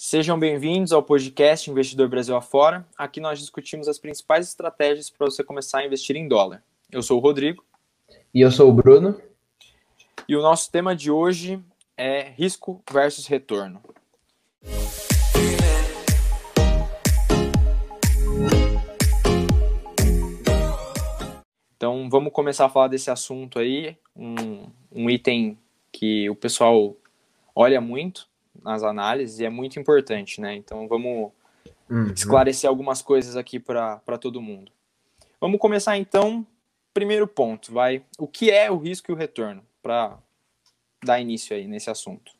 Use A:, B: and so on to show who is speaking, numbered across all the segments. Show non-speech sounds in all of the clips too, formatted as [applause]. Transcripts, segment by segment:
A: Sejam bem-vindos ao podcast Investidor Brasil Afora. Aqui nós discutimos as principais estratégias para você começar a investir em dólar. Eu sou o Rodrigo.
B: E eu sou o Bruno.
A: E o nosso tema de hoje é risco versus retorno. Então vamos começar a falar desse assunto aí, um, um item que o pessoal olha muito, nas análises e é muito importante, né? Então vamos uhum. esclarecer algumas coisas aqui para todo mundo. Vamos começar então. Primeiro ponto, vai. O que é o risco e o retorno? Para dar início aí nesse assunto.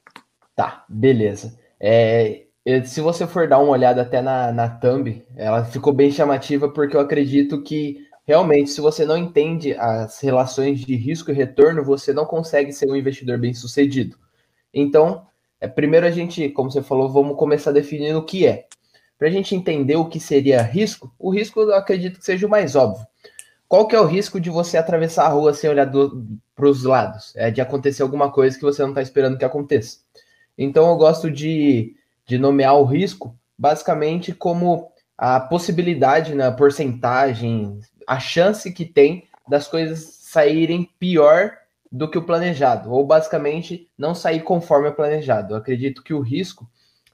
B: Tá, beleza. É, se você for dar uma olhada até na, na thumb, ela ficou bem chamativa porque eu acredito que realmente, se você não entende as relações de risco e retorno, você não consegue ser um investidor bem sucedido. Então, é, primeiro a gente, como você falou, vamos começar definindo o que é. Para a gente entender o que seria risco, o risco eu acredito que seja o mais óbvio. Qual que é o risco de você atravessar a rua sem olhar para os lados? É de acontecer alguma coisa que você não está esperando que aconteça. Então eu gosto de, de nomear o risco basicamente como a possibilidade, na né, porcentagem, a chance que tem das coisas saírem pior do que o planejado, ou basicamente não sair conforme o planejado. Eu acredito que o risco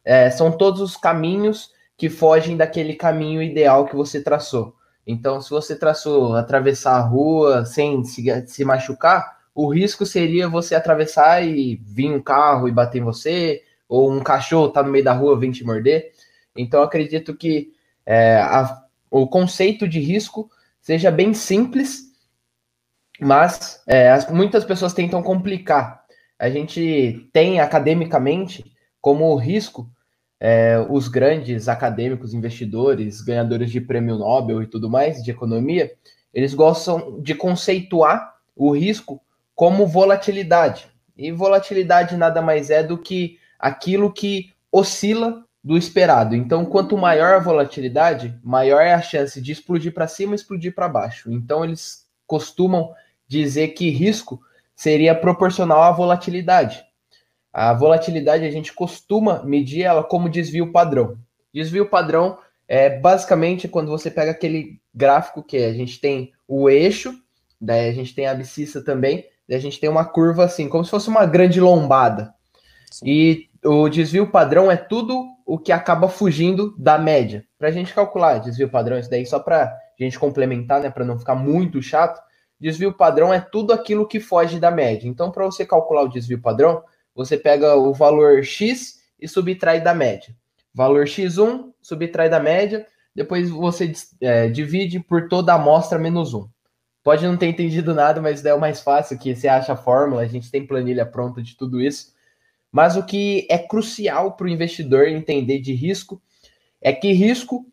B: é, são todos os caminhos que fogem daquele caminho ideal que você traçou. Então, se você traçou atravessar a rua sem se, se machucar, o risco seria você atravessar e vir um carro e bater em você, ou um cachorro tá no meio da rua vir te morder. Então, acredito que é, a, o conceito de risco seja bem simples mas é, as, muitas pessoas tentam complicar. A gente tem academicamente como risco é, os grandes acadêmicos, investidores, ganhadores de prêmio Nobel e tudo mais de economia, eles gostam de conceituar o risco como volatilidade. E volatilidade nada mais é do que aquilo que oscila do esperado. Então, quanto maior a volatilidade, maior é a chance de explodir para cima explodir para baixo. Então, eles costumam dizer que risco seria proporcional à volatilidade. A volatilidade a gente costuma medir ela como desvio padrão. Desvio padrão é basicamente quando você pega aquele gráfico que a gente tem o eixo, daí a gente tem a abscissa também, daí a gente tem uma curva assim, como se fosse uma grande lombada. Sim. E o desvio padrão é tudo o que acaba fugindo da média. Para a gente calcular desvio padrão, isso daí só para a gente complementar, né, para não ficar muito chato, Desvio padrão é tudo aquilo que foge da média. Então, para você calcular o desvio padrão, você pega o valor x e subtrai da média. Valor x1 subtrai da média, depois você é, divide por toda a amostra menos 1. Pode não ter entendido nada, mas é o mais fácil que você acha a fórmula, a gente tem planilha pronta de tudo isso. Mas o que é crucial para o investidor entender de risco é que risco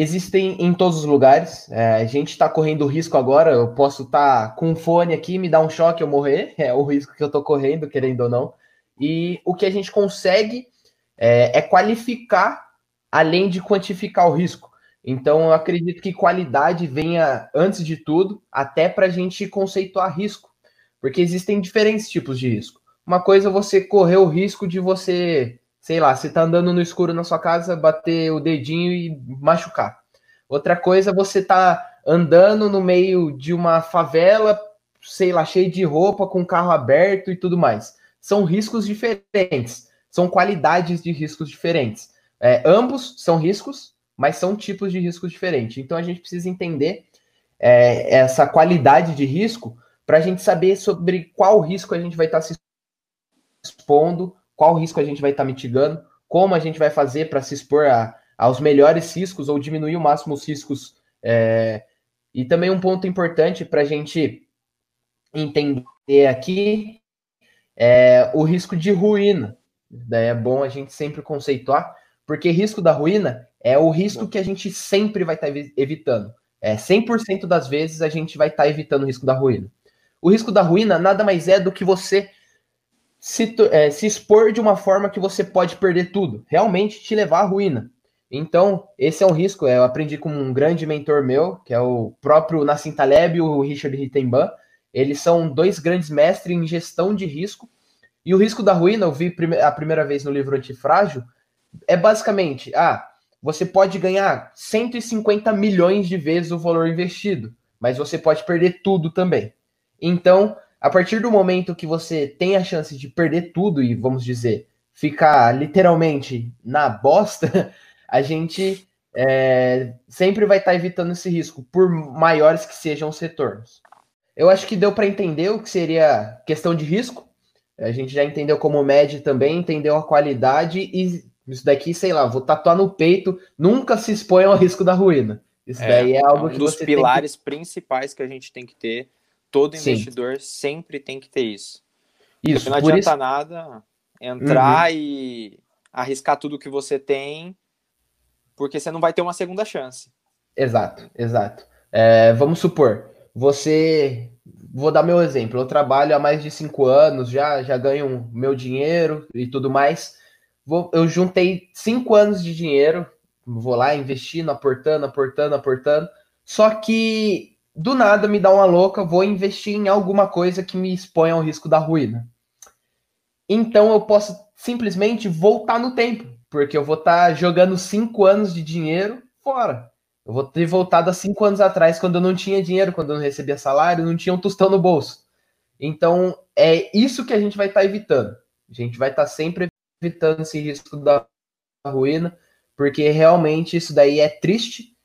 B: existem em todos os lugares. É, a gente está correndo risco agora. Eu posso estar tá com um fone aqui, me dar um choque, eu morrer. [laughs] É o risco que eu estou correndo, querendo ou não. E o que a gente consegue é, é qualificar além de quantificar o risco. Então, eu acredito que qualidade venha antes de tudo, até para a gente conceituar risco, porque existem diferentes tipos de risco. Uma coisa é você correr o risco de você sei lá, você tá andando no escuro na sua casa, bater o dedinho e machucar. Outra coisa, você tá andando no meio de uma favela, sei lá, cheio de roupa, com carro aberto e tudo mais. São riscos diferentes, são qualidades de riscos diferentes. É, ambos são riscos, mas são tipos de riscos diferentes. Então a gente precisa entender é, essa qualidade de risco para a gente saber sobre qual risco a gente vai estar tá se expondo qual risco a gente vai estar tá mitigando, como a gente vai fazer para se expor a, aos melhores riscos ou diminuir o máximo os riscos. É, e também um ponto importante para a gente entender aqui é o risco de ruína. Daí é bom a gente sempre conceituar, porque risco da ruína é o risco que a gente sempre vai estar tá evitando. É 100% das vezes a gente vai estar tá evitando o risco da ruína. O risco da ruína nada mais é do que você se, é, se expor de uma forma que você pode perder tudo, realmente te levar à ruína. Então, esse é um risco. Eu aprendi com um grande mentor meu, que é o próprio Nassim Taleb e o Richard Rittenban. Eles são dois grandes mestres em gestão de risco. E o risco da ruína, eu vi a primeira vez no livro Antifrágil, é basicamente, ah, você pode ganhar 150 milhões de vezes o valor investido, mas você pode perder tudo também. Então, a partir do momento que você tem a chance de perder tudo e, vamos dizer, ficar literalmente na bosta, [laughs] a gente é, sempre vai estar tá evitando esse risco, por maiores que sejam os retornos. Eu acho que deu para entender o que seria questão de risco. A gente já entendeu como média também, entendeu a qualidade e isso daqui, sei lá, vou tatuar no peito, nunca se expõe ao risco da ruína. Isso é, daí é algo é um que
A: dos pilares que... principais que a gente tem que ter. Todo investidor Sim. sempre tem que ter isso. Isso. Porque não adianta isso... nada entrar uhum. e arriscar tudo que você tem, porque você não vai ter uma segunda chance.
B: Exato, exato. É, vamos supor, você. Vou dar meu exemplo. Eu trabalho há mais de cinco anos, já, já ganho meu dinheiro e tudo mais. Vou, eu juntei cinco anos de dinheiro, vou lá investindo, aportando, aportando, aportando. Só que do nada me dá uma louca, vou investir em alguma coisa que me exponha ao risco da ruína. Então eu posso simplesmente voltar no tempo, porque eu vou estar tá jogando cinco anos de dinheiro fora. Eu vou ter voltado há cinco anos atrás, quando eu não tinha dinheiro, quando eu não recebia salário, não tinha um tostão no bolso. Então, é isso que a gente vai estar tá evitando. A gente vai estar tá sempre evitando esse risco da ruína, porque realmente isso daí é triste.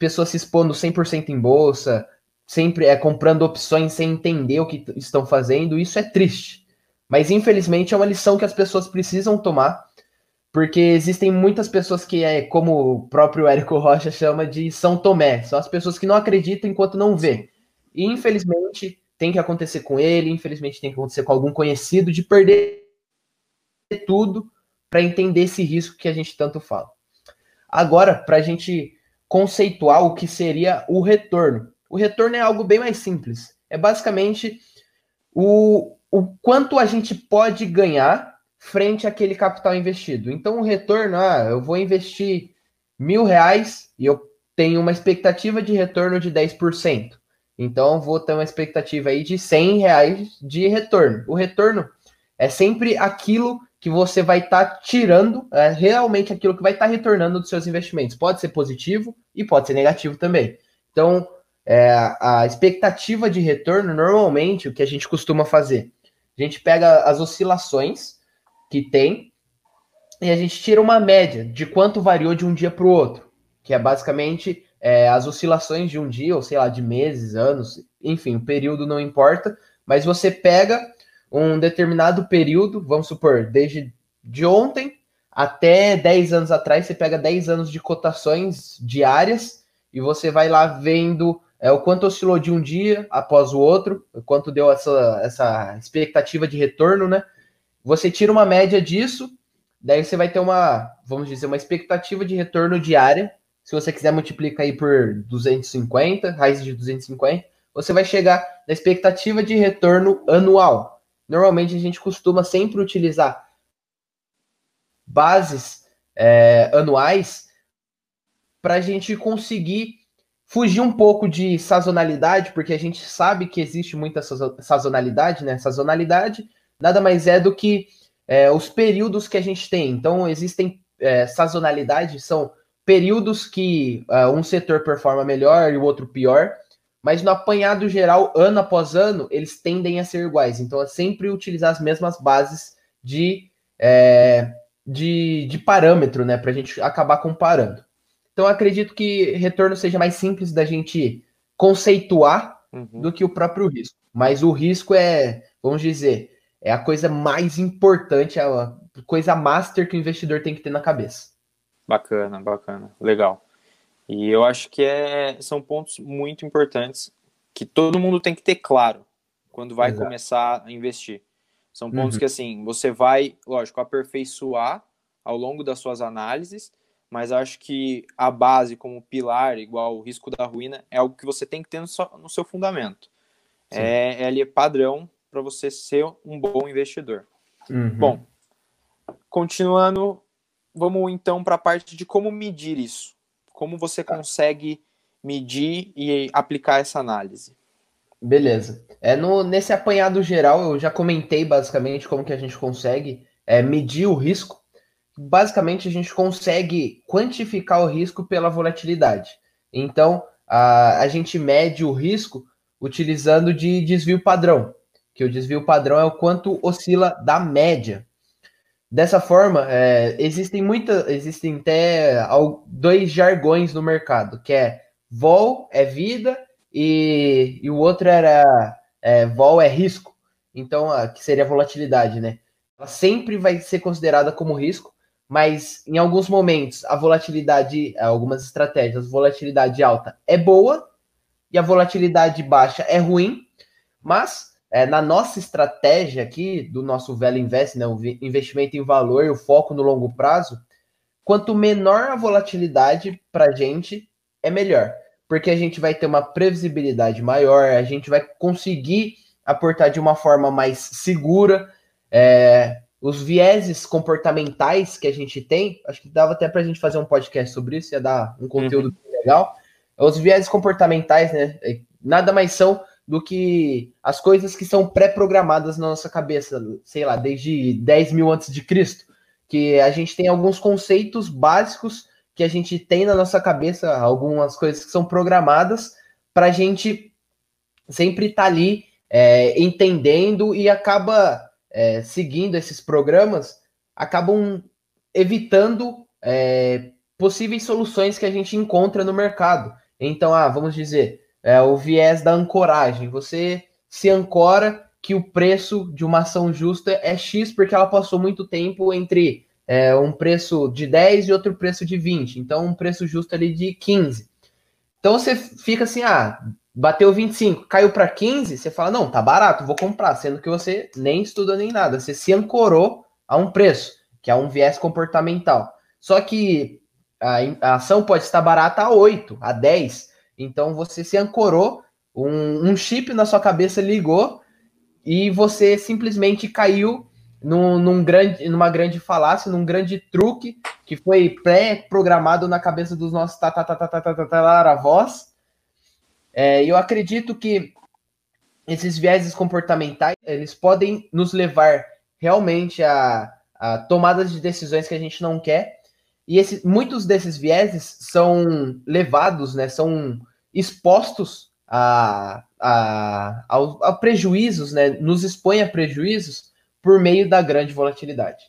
B: Pessoas se expondo 100% em bolsa, sempre é comprando opções sem entender o que estão fazendo, isso é triste. Mas infelizmente é uma lição que as pessoas precisam tomar, porque existem muitas pessoas que é como o próprio Érico [laughs] Rocha chama de São Tomé, são as pessoas que não acreditam enquanto não vê. E infelizmente tem que acontecer com ele, infelizmente tem que acontecer com algum conhecido de perder tudo para entender esse risco que a gente tanto fala. Agora, para a gente conceituar o que seria o retorno. O retorno é algo bem mais simples. É basicamente o, o quanto a gente pode ganhar frente àquele capital investido. Então, o retorno, ah, eu vou investir mil reais e eu tenho uma expectativa de retorno de 10%. Então, vou ter uma expectativa aí de 100 reais de retorno. O retorno é sempre aquilo que você vai estar tá tirando é, realmente aquilo que vai estar tá retornando dos seus investimentos. Pode ser positivo e pode ser negativo também. Então, é, a expectativa de retorno, normalmente, o que a gente costuma fazer? A gente pega as oscilações que tem e a gente tira uma média de quanto variou de um dia para o outro, que é basicamente é, as oscilações de um dia, ou sei lá, de meses, anos, enfim, o período não importa, mas você pega um determinado período, vamos supor, desde de ontem até 10 anos atrás, você pega 10 anos de cotações diárias e você vai lá vendo é, o quanto oscilou de um dia após o outro, o quanto deu essa, essa expectativa de retorno, né? Você tira uma média disso, daí você vai ter uma, vamos dizer, uma expectativa de retorno diária. Se você quiser multiplicar aí por 250, raiz de 250, você vai chegar na expectativa de retorno anual. Normalmente a gente costuma sempre utilizar bases é, anuais para a gente conseguir fugir um pouco de sazonalidade, porque a gente sabe que existe muita sazonalidade, né? Sazonalidade nada mais é do que é, os períodos que a gente tem. Então, existem é, sazonalidade, são períodos que é, um setor performa melhor e o outro pior mas no apanhado geral, ano após ano, eles tendem a ser iguais. Então é sempre utilizar as mesmas bases de, é, de, de parâmetro, né? Para a gente acabar comparando. Então acredito que retorno seja mais simples da gente conceituar uhum. do que o próprio risco. Mas o risco é, vamos dizer, é a coisa mais importante, a coisa master que o investidor tem que ter na cabeça.
A: Bacana, bacana, legal. E eu acho que é, são pontos muito importantes que todo mundo tem que ter claro quando vai Exato. começar a investir. São pontos uhum. que, assim, você vai, lógico, aperfeiçoar ao longo das suas análises, mas acho que a base como pilar, igual o risco da ruína, é algo que você tem que ter no seu, no seu fundamento. É, é ali padrão para você ser um bom investidor. Uhum. Bom, continuando, vamos então para a parte de como medir isso. Como você tá. consegue medir e aplicar essa análise?
B: Beleza. É no, nesse apanhado geral, eu já comentei basicamente como que a gente consegue é, medir o risco. basicamente a gente consegue quantificar o risco pela volatilidade. Então, a, a gente mede o risco utilizando de desvio padrão, que o desvio padrão é o quanto oscila da média. Dessa forma, é, existem muitas, existem até dois jargões no mercado, que é vol é vida e, e o outro era é, vol é risco. Então, que seria volatilidade, né? Ela sempre vai ser considerada como risco, mas em alguns momentos a volatilidade, algumas estratégias, volatilidade alta é boa e a volatilidade baixa é ruim, mas é, na nossa estratégia aqui do nosso velho invest, né, o investimento em valor e o foco no longo prazo, quanto menor a volatilidade para a gente, é melhor, porque a gente vai ter uma previsibilidade maior, a gente vai conseguir aportar de uma forma mais segura. É, os vieses comportamentais que a gente tem, acho que dava até para a gente fazer um podcast sobre isso, ia dar um conteúdo uhum. legal. Os vieses comportamentais, né? É, nada mais são do que as coisas que são pré-programadas na nossa cabeça, sei lá, desde 10 mil antes de Cristo, que a gente tem alguns conceitos básicos que a gente tem na nossa cabeça, algumas coisas que são programadas para a gente sempre estar tá ali é, entendendo e acaba é, seguindo esses programas acabam evitando é, possíveis soluções que a gente encontra no mercado. Então, ah, vamos dizer, é, o viés da ancoragem. Você se ancora que o preço de uma ação justa é X porque ela passou muito tempo entre é, um preço de 10 e outro preço de 20. Então, um preço justo ali de 15. Então, você fica assim, ah, bateu 25, caiu para 15, você fala, não, tá barato, vou comprar, sendo que você nem estuda nem nada, você se ancorou a um preço, que é um viés comportamental. Só que a, a ação pode estar barata a 8, a 10, então você se ancorou, um, um chip na sua cabeça ligou e você simplesmente caiu num, num, grande, numa grande falácia, num grande truque que foi pré-programado na cabeça dos nossos tataravós é, eu acredito que esses vieses comportamentais eles podem nos levar realmente a, a tomadas de decisões que a gente não quer. E esse, muitos desses vieses são levados, né, são expostos a, a, a, a prejuízos, né, nos expõe a prejuízos por meio da grande volatilidade.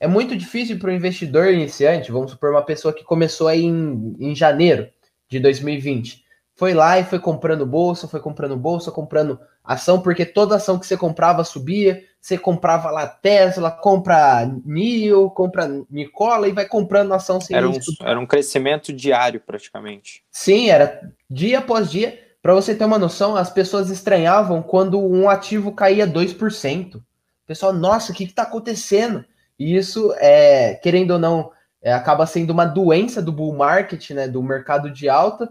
B: É muito difícil para o investidor iniciante, vamos supor uma pessoa que começou aí em, em janeiro de 2020, foi lá e foi comprando bolsa, foi comprando bolsa, comprando ação, porque toda ação que você comprava subia, você comprava lá Tesla, compra NIO, compra Nicola e vai comprando ação sem
A: era um, era um crescimento diário praticamente.
B: Sim, era dia após dia. Para você ter uma noção, as pessoas estranhavam quando um ativo caía 2%. O pessoal, nossa, o que está acontecendo? E isso, é, querendo ou não, é, acaba sendo uma doença do bull market, né, do mercado de alta,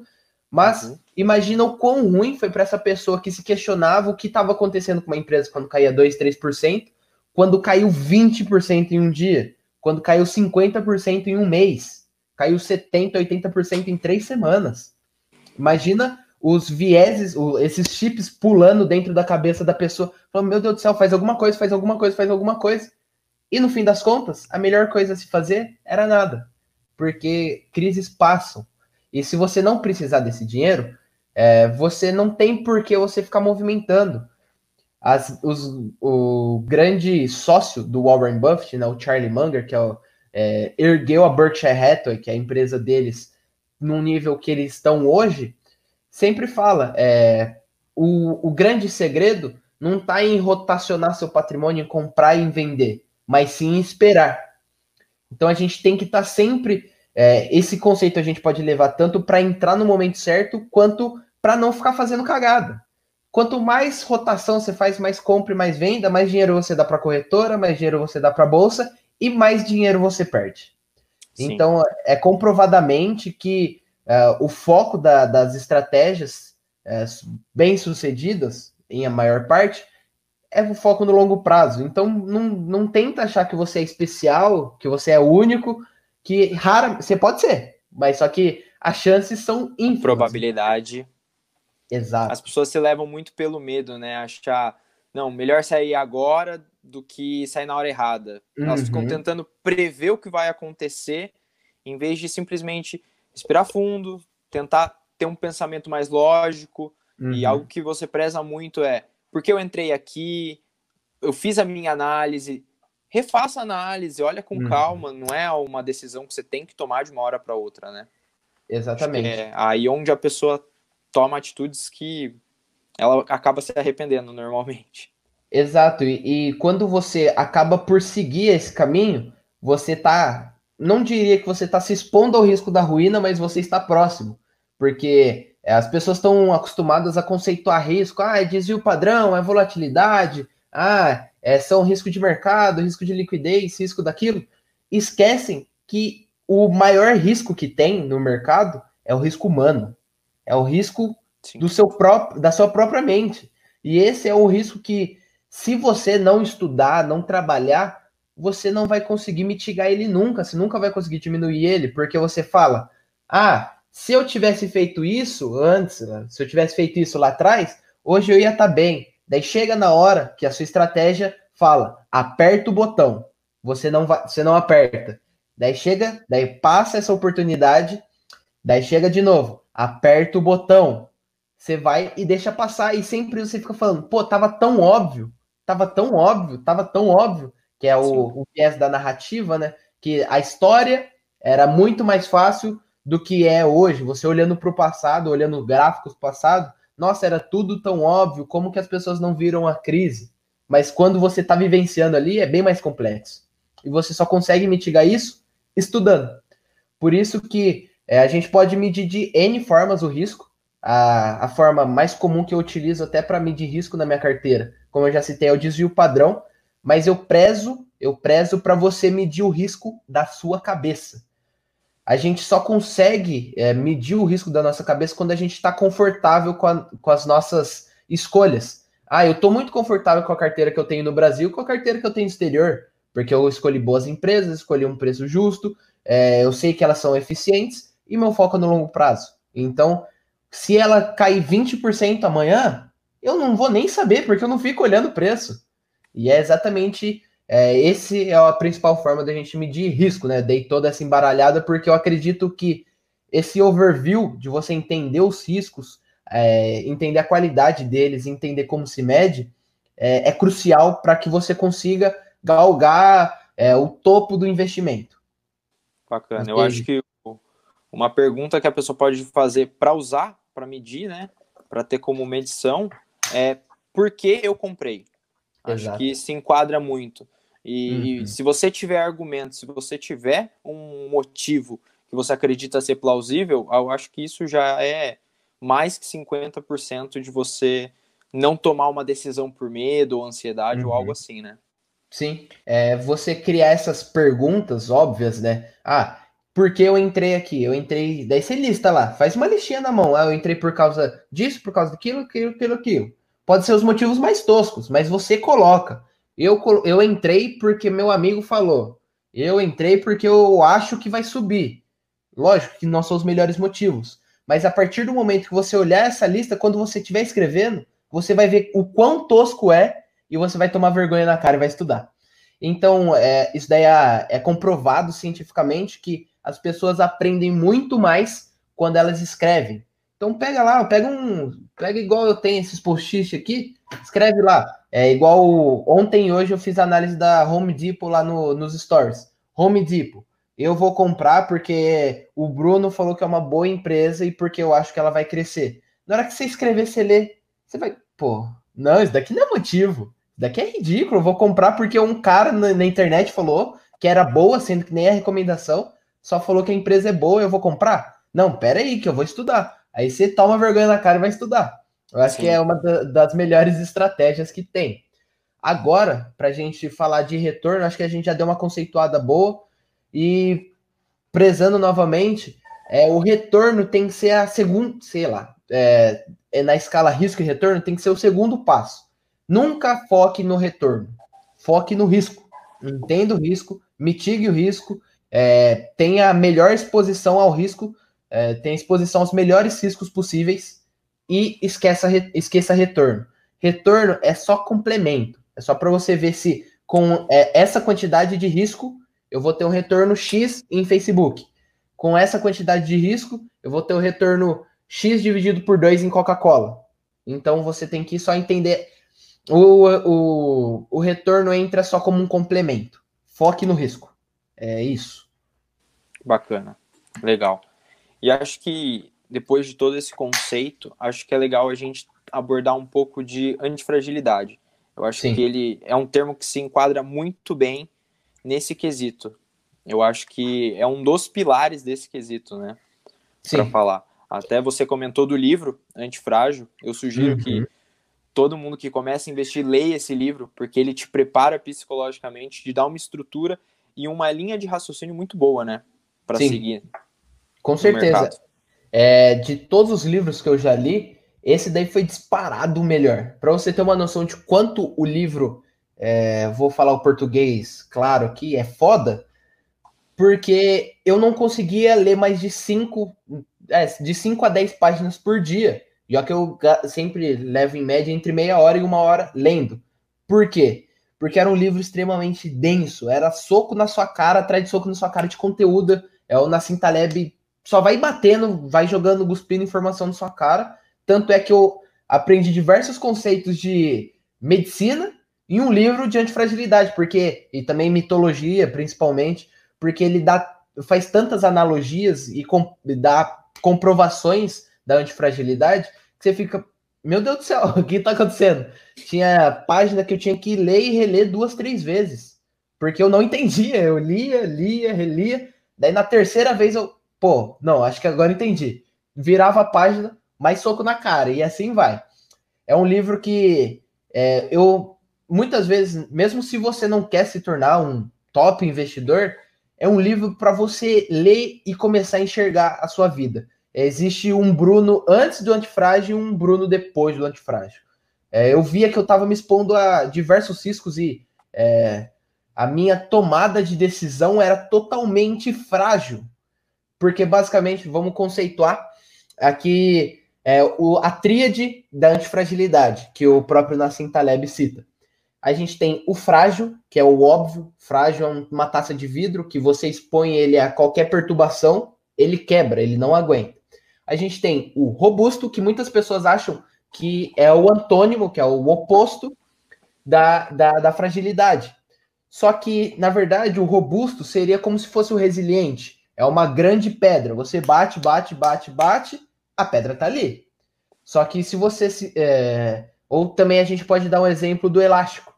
B: mas uhum. Imagina o quão ruim foi para essa pessoa que se questionava o que estava acontecendo com uma empresa quando caía 2, 3%, quando caiu 20% em um dia, quando caiu 50% em um mês, caiu 70%, 80% em três semanas. Imagina os vieses, esses chips pulando dentro da cabeça da pessoa, falando: Meu Deus do céu, faz alguma coisa, faz alguma coisa, faz alguma coisa. E no fim das contas, a melhor coisa a se fazer era nada, porque crises passam e se você não precisar desse dinheiro, é, você não tem por que você ficar movimentando. As, os, o grande sócio do Warren Buffett, né, o Charlie Munger, que é, o, é, ergueu a Berkshire Hathaway, que é a empresa deles, num nível que eles estão hoje, sempre fala, é, o, o grande segredo não está em rotacionar seu patrimônio, em comprar e vender, mas sim em esperar. Então a gente tem que estar tá sempre é, esse conceito a gente pode levar tanto para entrar no momento certo, quanto para não ficar fazendo cagada. Quanto mais rotação você faz, mais compra e mais venda, mais dinheiro você dá para a corretora, mais dinheiro você dá para a bolsa e mais dinheiro você perde. Sim. Então, é comprovadamente que uh, o foco da, das estratégias uh, bem-sucedidas, em a maior parte, é o foco no longo prazo. Então, não, não tenta achar que você é especial, que você é único, que rara, você pode ser, mas só que as chances são ínfimas.
A: Probabilidade.
B: Exato.
A: As pessoas se levam muito pelo medo, né? Achar, não, melhor sair agora do que sair na hora errada. Uhum. Elas ficam uhum. tentando prever o que vai acontecer, em vez de simplesmente respirar fundo, tentar ter um pensamento mais lógico. Uhum. E algo que você preza muito é porque eu entrei aqui, eu fiz a minha análise, refaça a análise, olha com uhum. calma, não é uma decisão que você tem que tomar de uma hora para outra, né?
B: Exatamente.
A: É aí onde a pessoa toma atitudes que ela acaba se arrependendo normalmente.
B: Exato, e, e quando você acaba por seguir esse caminho, você tá. Não diria que você está se expondo ao risco da ruína, mas você está próximo. Porque é, as pessoas estão acostumadas a conceituar risco, ah, é desvio padrão, é volatilidade, ah, é, são risco de mercado, risco de liquidez, risco daquilo. Esquecem que o maior risco que tem no mercado é o risco humano, é o risco Sim. do seu próprio, da sua própria mente. E esse é o risco que se você não estudar, não trabalhar, você não vai conseguir mitigar ele nunca, você nunca vai conseguir diminuir ele, porque você fala: "Ah, se eu tivesse feito isso antes, né, se eu tivesse feito isso lá atrás, hoje eu ia estar tá bem". Daí chega na hora que a sua estratégia fala: "Aperta o botão". Você não vai, você não aperta. Daí chega, daí passa essa oportunidade, daí chega de novo, aperta o botão. Você vai e deixa passar e sempre você fica falando: "Pô, tava tão óbvio" tava tão óbvio, tava tão óbvio, que é o, o viés da narrativa, né? Que a história era muito mais fácil do que é hoje. Você olhando para o passado, olhando gráficos do passado, nossa, era tudo tão óbvio, como que as pessoas não viram a crise? Mas quando você está vivenciando ali, é bem mais complexo. E você só consegue mitigar isso estudando. Por isso que é, a gente pode medir de N formas o risco. A, a forma mais comum que eu utilizo até para medir risco na minha carteira como eu já citei, é o desvio padrão, mas eu prezo, eu prezo para você medir o risco da sua cabeça. A gente só consegue é, medir o risco da nossa cabeça quando a gente está confortável com, a, com as nossas escolhas. Ah, eu estou muito confortável com a carteira que eu tenho no Brasil, com a carteira que eu tenho no exterior, porque eu escolhi boas empresas, escolhi um preço justo, é, eu sei que elas são eficientes e meu foco é no longo prazo. Então, se ela cair 20% amanhã, eu não vou nem saber, porque eu não fico olhando o preço. E é exatamente é, esse é a principal forma da gente medir risco, né? Dei toda essa embaralhada, porque eu acredito que esse overview de você entender os riscos, é, entender a qualidade deles, entender como se mede, é, é crucial para que você consiga galgar é, o topo do investimento.
A: Bacana. Entende? Eu acho que uma pergunta que a pessoa pode fazer para usar, para medir, né? Para ter como medição, é por que eu comprei. Acho Exato. que se enquadra muito. E, uhum. se você tiver argumentos, se você tiver um motivo que você acredita ser plausível, eu acho que isso já é mais que 50% de você não tomar uma decisão por medo ou ansiedade uhum. ou algo assim, né?
B: Sim, é, você criar essas perguntas óbvias, né? Ah, por que eu entrei aqui? Eu entrei. Daí você lista lá, faz uma listinha na mão. Ah, eu entrei por causa disso, por causa daquilo, aquilo, aquilo, aquilo. Pode ser os motivos mais toscos, mas você coloca. Eu, eu entrei porque meu amigo falou. Eu entrei porque eu acho que vai subir. Lógico que não são os melhores motivos. Mas a partir do momento que você olhar essa lista, quando você estiver escrevendo, você vai ver o quão tosco é e você vai tomar vergonha na cara e vai estudar. Então, é, isso daí é, é comprovado cientificamente que as pessoas aprendem muito mais quando elas escrevem. Então pega lá, pega um, pega igual eu tenho esses post-it aqui, escreve lá. É igual ontem e hoje eu fiz análise da Home Depot lá no, nos stories. Home Depot. Eu vou comprar porque o Bruno falou que é uma boa empresa e porque eu acho que ela vai crescer. Na hora que você escrever, você lê, você vai, pô, não, isso daqui não é motivo. Isso daqui é ridículo. Eu vou comprar porque um cara na, na internet falou que era boa, sendo que nem a recomendação só falou que a empresa é boa, eu vou comprar? Não, pera aí, que eu vou estudar. Aí você toma vergonha na cara e vai estudar. Eu acho Sim. que é uma das melhores estratégias que tem. Agora, para a gente falar de retorno, acho que a gente já deu uma conceituada boa e prezando novamente, é, o retorno tem que ser a segunda, sei lá, é, é, na escala risco e retorno tem que ser o segundo passo. Nunca foque no retorno, foque no risco. Entenda o risco, mitigue o risco é, tenha a melhor exposição ao risco, é, tenha exposição aos melhores riscos possíveis e esqueça, esqueça retorno. Retorno é só complemento, é só para você ver se com é, essa quantidade de risco, eu vou ter um retorno X em Facebook. Com essa quantidade de risco, eu vou ter o um retorno X dividido por 2 em Coca-Cola. Então você tem que só entender. O, o, o retorno entra só como um complemento. Foque no risco. É isso.
A: Bacana. Legal. E acho que depois de todo esse conceito, acho que é legal a gente abordar um pouco de antifragilidade. Eu acho Sim. que ele é um termo que se enquadra muito bem nesse quesito. Eu acho que é um dos pilares desse quesito, né? Para falar. Até você comentou do livro Antifrágil. Eu sugiro uhum. que todo mundo que começa a investir leia esse livro, porque ele te prepara psicologicamente, te dá uma estrutura e uma linha de raciocínio muito boa, né? Para seguir.
B: Com certeza. É, de todos os livros que eu já li, esse daí foi disparado o melhor. Para você ter uma noção de quanto o livro, é, vou falar o português, claro, aqui é foda, porque eu não conseguia ler mais de cinco, é, de 5 a 10 páginas por dia, já que eu sempre levo em média entre meia hora e uma hora lendo. Por quê? Porque era um livro extremamente denso, era soco na sua cara, atrás de soco na sua cara de conteúdo. É o Nassim Taleb só vai batendo, vai jogando, cuspindo informação na sua cara. Tanto é que eu aprendi diversos conceitos de medicina em um livro de antifragilidade, porque e também mitologia, principalmente, porque ele dá faz tantas analogias e com, dá comprovações da antifragilidade que você fica, meu Deus do céu, [laughs] o que está acontecendo? Tinha página que eu tinha que ler e reler duas, três vezes, porque eu não entendia, eu lia, lia, relia, daí na terceira vez eu, pô, não, acho que agora entendi. Virava a página, mais soco na cara, e assim vai. É um livro que é, eu, muitas vezes, mesmo se você não quer se tornar um top investidor, é um livro para você ler e começar a enxergar a sua vida. Existe um Bruno antes do antifrágil e um Bruno depois do antifrágil. É, eu via que eu estava me expondo a diversos riscos e é, a minha tomada de decisão era totalmente frágil. Porque, basicamente, vamos conceituar aqui é, o, a tríade da antifragilidade, que o próprio Nassim Taleb cita. A gente tem o frágil, que é o óbvio. Frágil é uma taça de vidro que você expõe ele a qualquer perturbação, ele quebra, ele não aguenta. A gente tem o robusto, que muitas pessoas acham que é o antônimo, que é o oposto da, da, da fragilidade. Só que, na verdade, o robusto seria como se fosse o resiliente. É uma grande pedra. Você bate, bate, bate, bate, a pedra tá ali. Só que se você se. É... Ou também a gente pode dar um exemplo do elástico.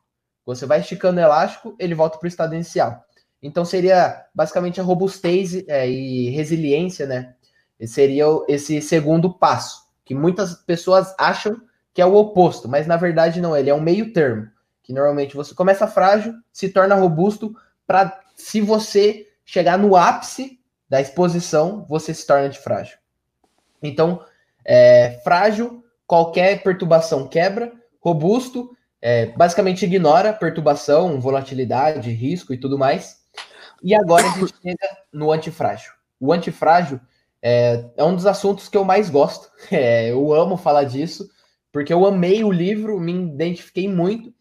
B: Você vai esticando o elástico, ele volta para o estado inicial. Então seria basicamente a robustez é, e resiliência, né? seria esse segundo passo, que muitas pessoas acham que é o oposto, mas na verdade não, ele é um meio termo, que normalmente você começa frágil, se torna robusto, para se você chegar no ápice da exposição, você se torna de frágil. Então, é, frágil, qualquer perturbação quebra, robusto, é, basicamente ignora perturbação, volatilidade, risco e tudo mais. E agora a gente chega no antifrágil. O antifrágil é, é um dos assuntos que eu mais gosto. [laughs] É, eu amo falar disso, porque eu amei o livro, me identifiquei muito.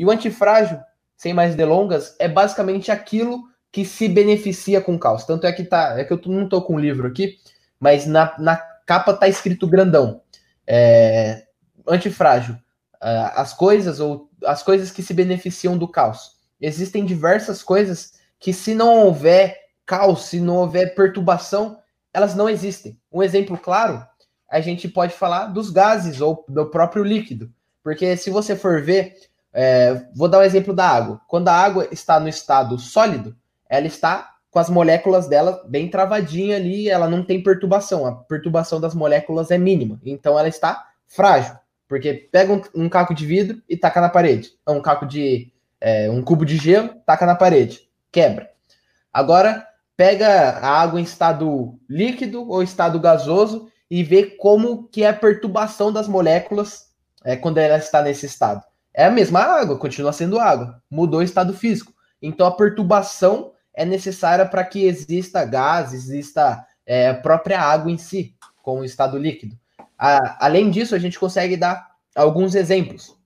B: E o antifrágil, sem mais delongas, é basicamente aquilo que se beneficia com o caos. Tanto é que tá, é que eu não tô com o livro aqui, mas na, na capa tá escrito grandão. É, antifrágil, as coisas ou as coisas que se beneficiam do caos. Existem diversas coisas que se não houver caos, se não houver perturbação, elas não existem. Um exemplo claro, a gente pode falar dos gases ou do próprio líquido. Porque se você for ver, é, vou dar um exemplo da água. Quando a água está no estado sólido, ela está com as moléculas dela bem travadinha ali, ela não tem perturbação. A perturbação das moléculas é mínima. Então ela está frágil. Porque pega um, um caco de vidro e taca na parede. Um caco de. É, um cubo de gelo, taca na parede. Quebra. Agora, pega a água em estado líquido ou estado gasoso e vê como que é a perturbação das moléculas é, quando ela está nesse estado. É a mesma água, continua sendo água, mudou o estado físico. Então a perturbação é necessária para que exista gás, exista é, a própria água em si, com o estado líquido. A, além disso, a gente consegue dar alguns exemplos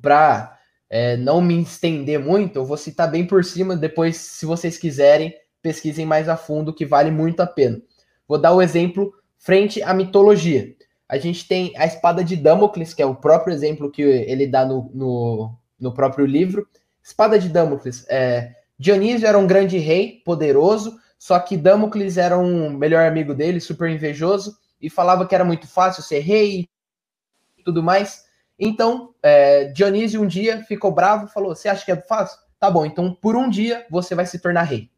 B: para é, não me estender muito, eu vou citar bem por cima, depois, se vocês quiserem, pesquisem mais a fundo, que vale muito a pena. Vou dar o exemplo frente à mitologia. A gente tem a espada de Damocles, que é o próprio exemplo que ele dá no, no, no próprio livro. Espada de Damocles. É, Dionísio era um grande rei, poderoso, só que Damocles era um melhor amigo dele, super invejoso, e falava que era muito fácil ser rei e tudo mais. Então, é, Dionísio um dia ficou bravo falou: Você acha que é fácil? Tá bom, então por um dia você vai se tornar rei.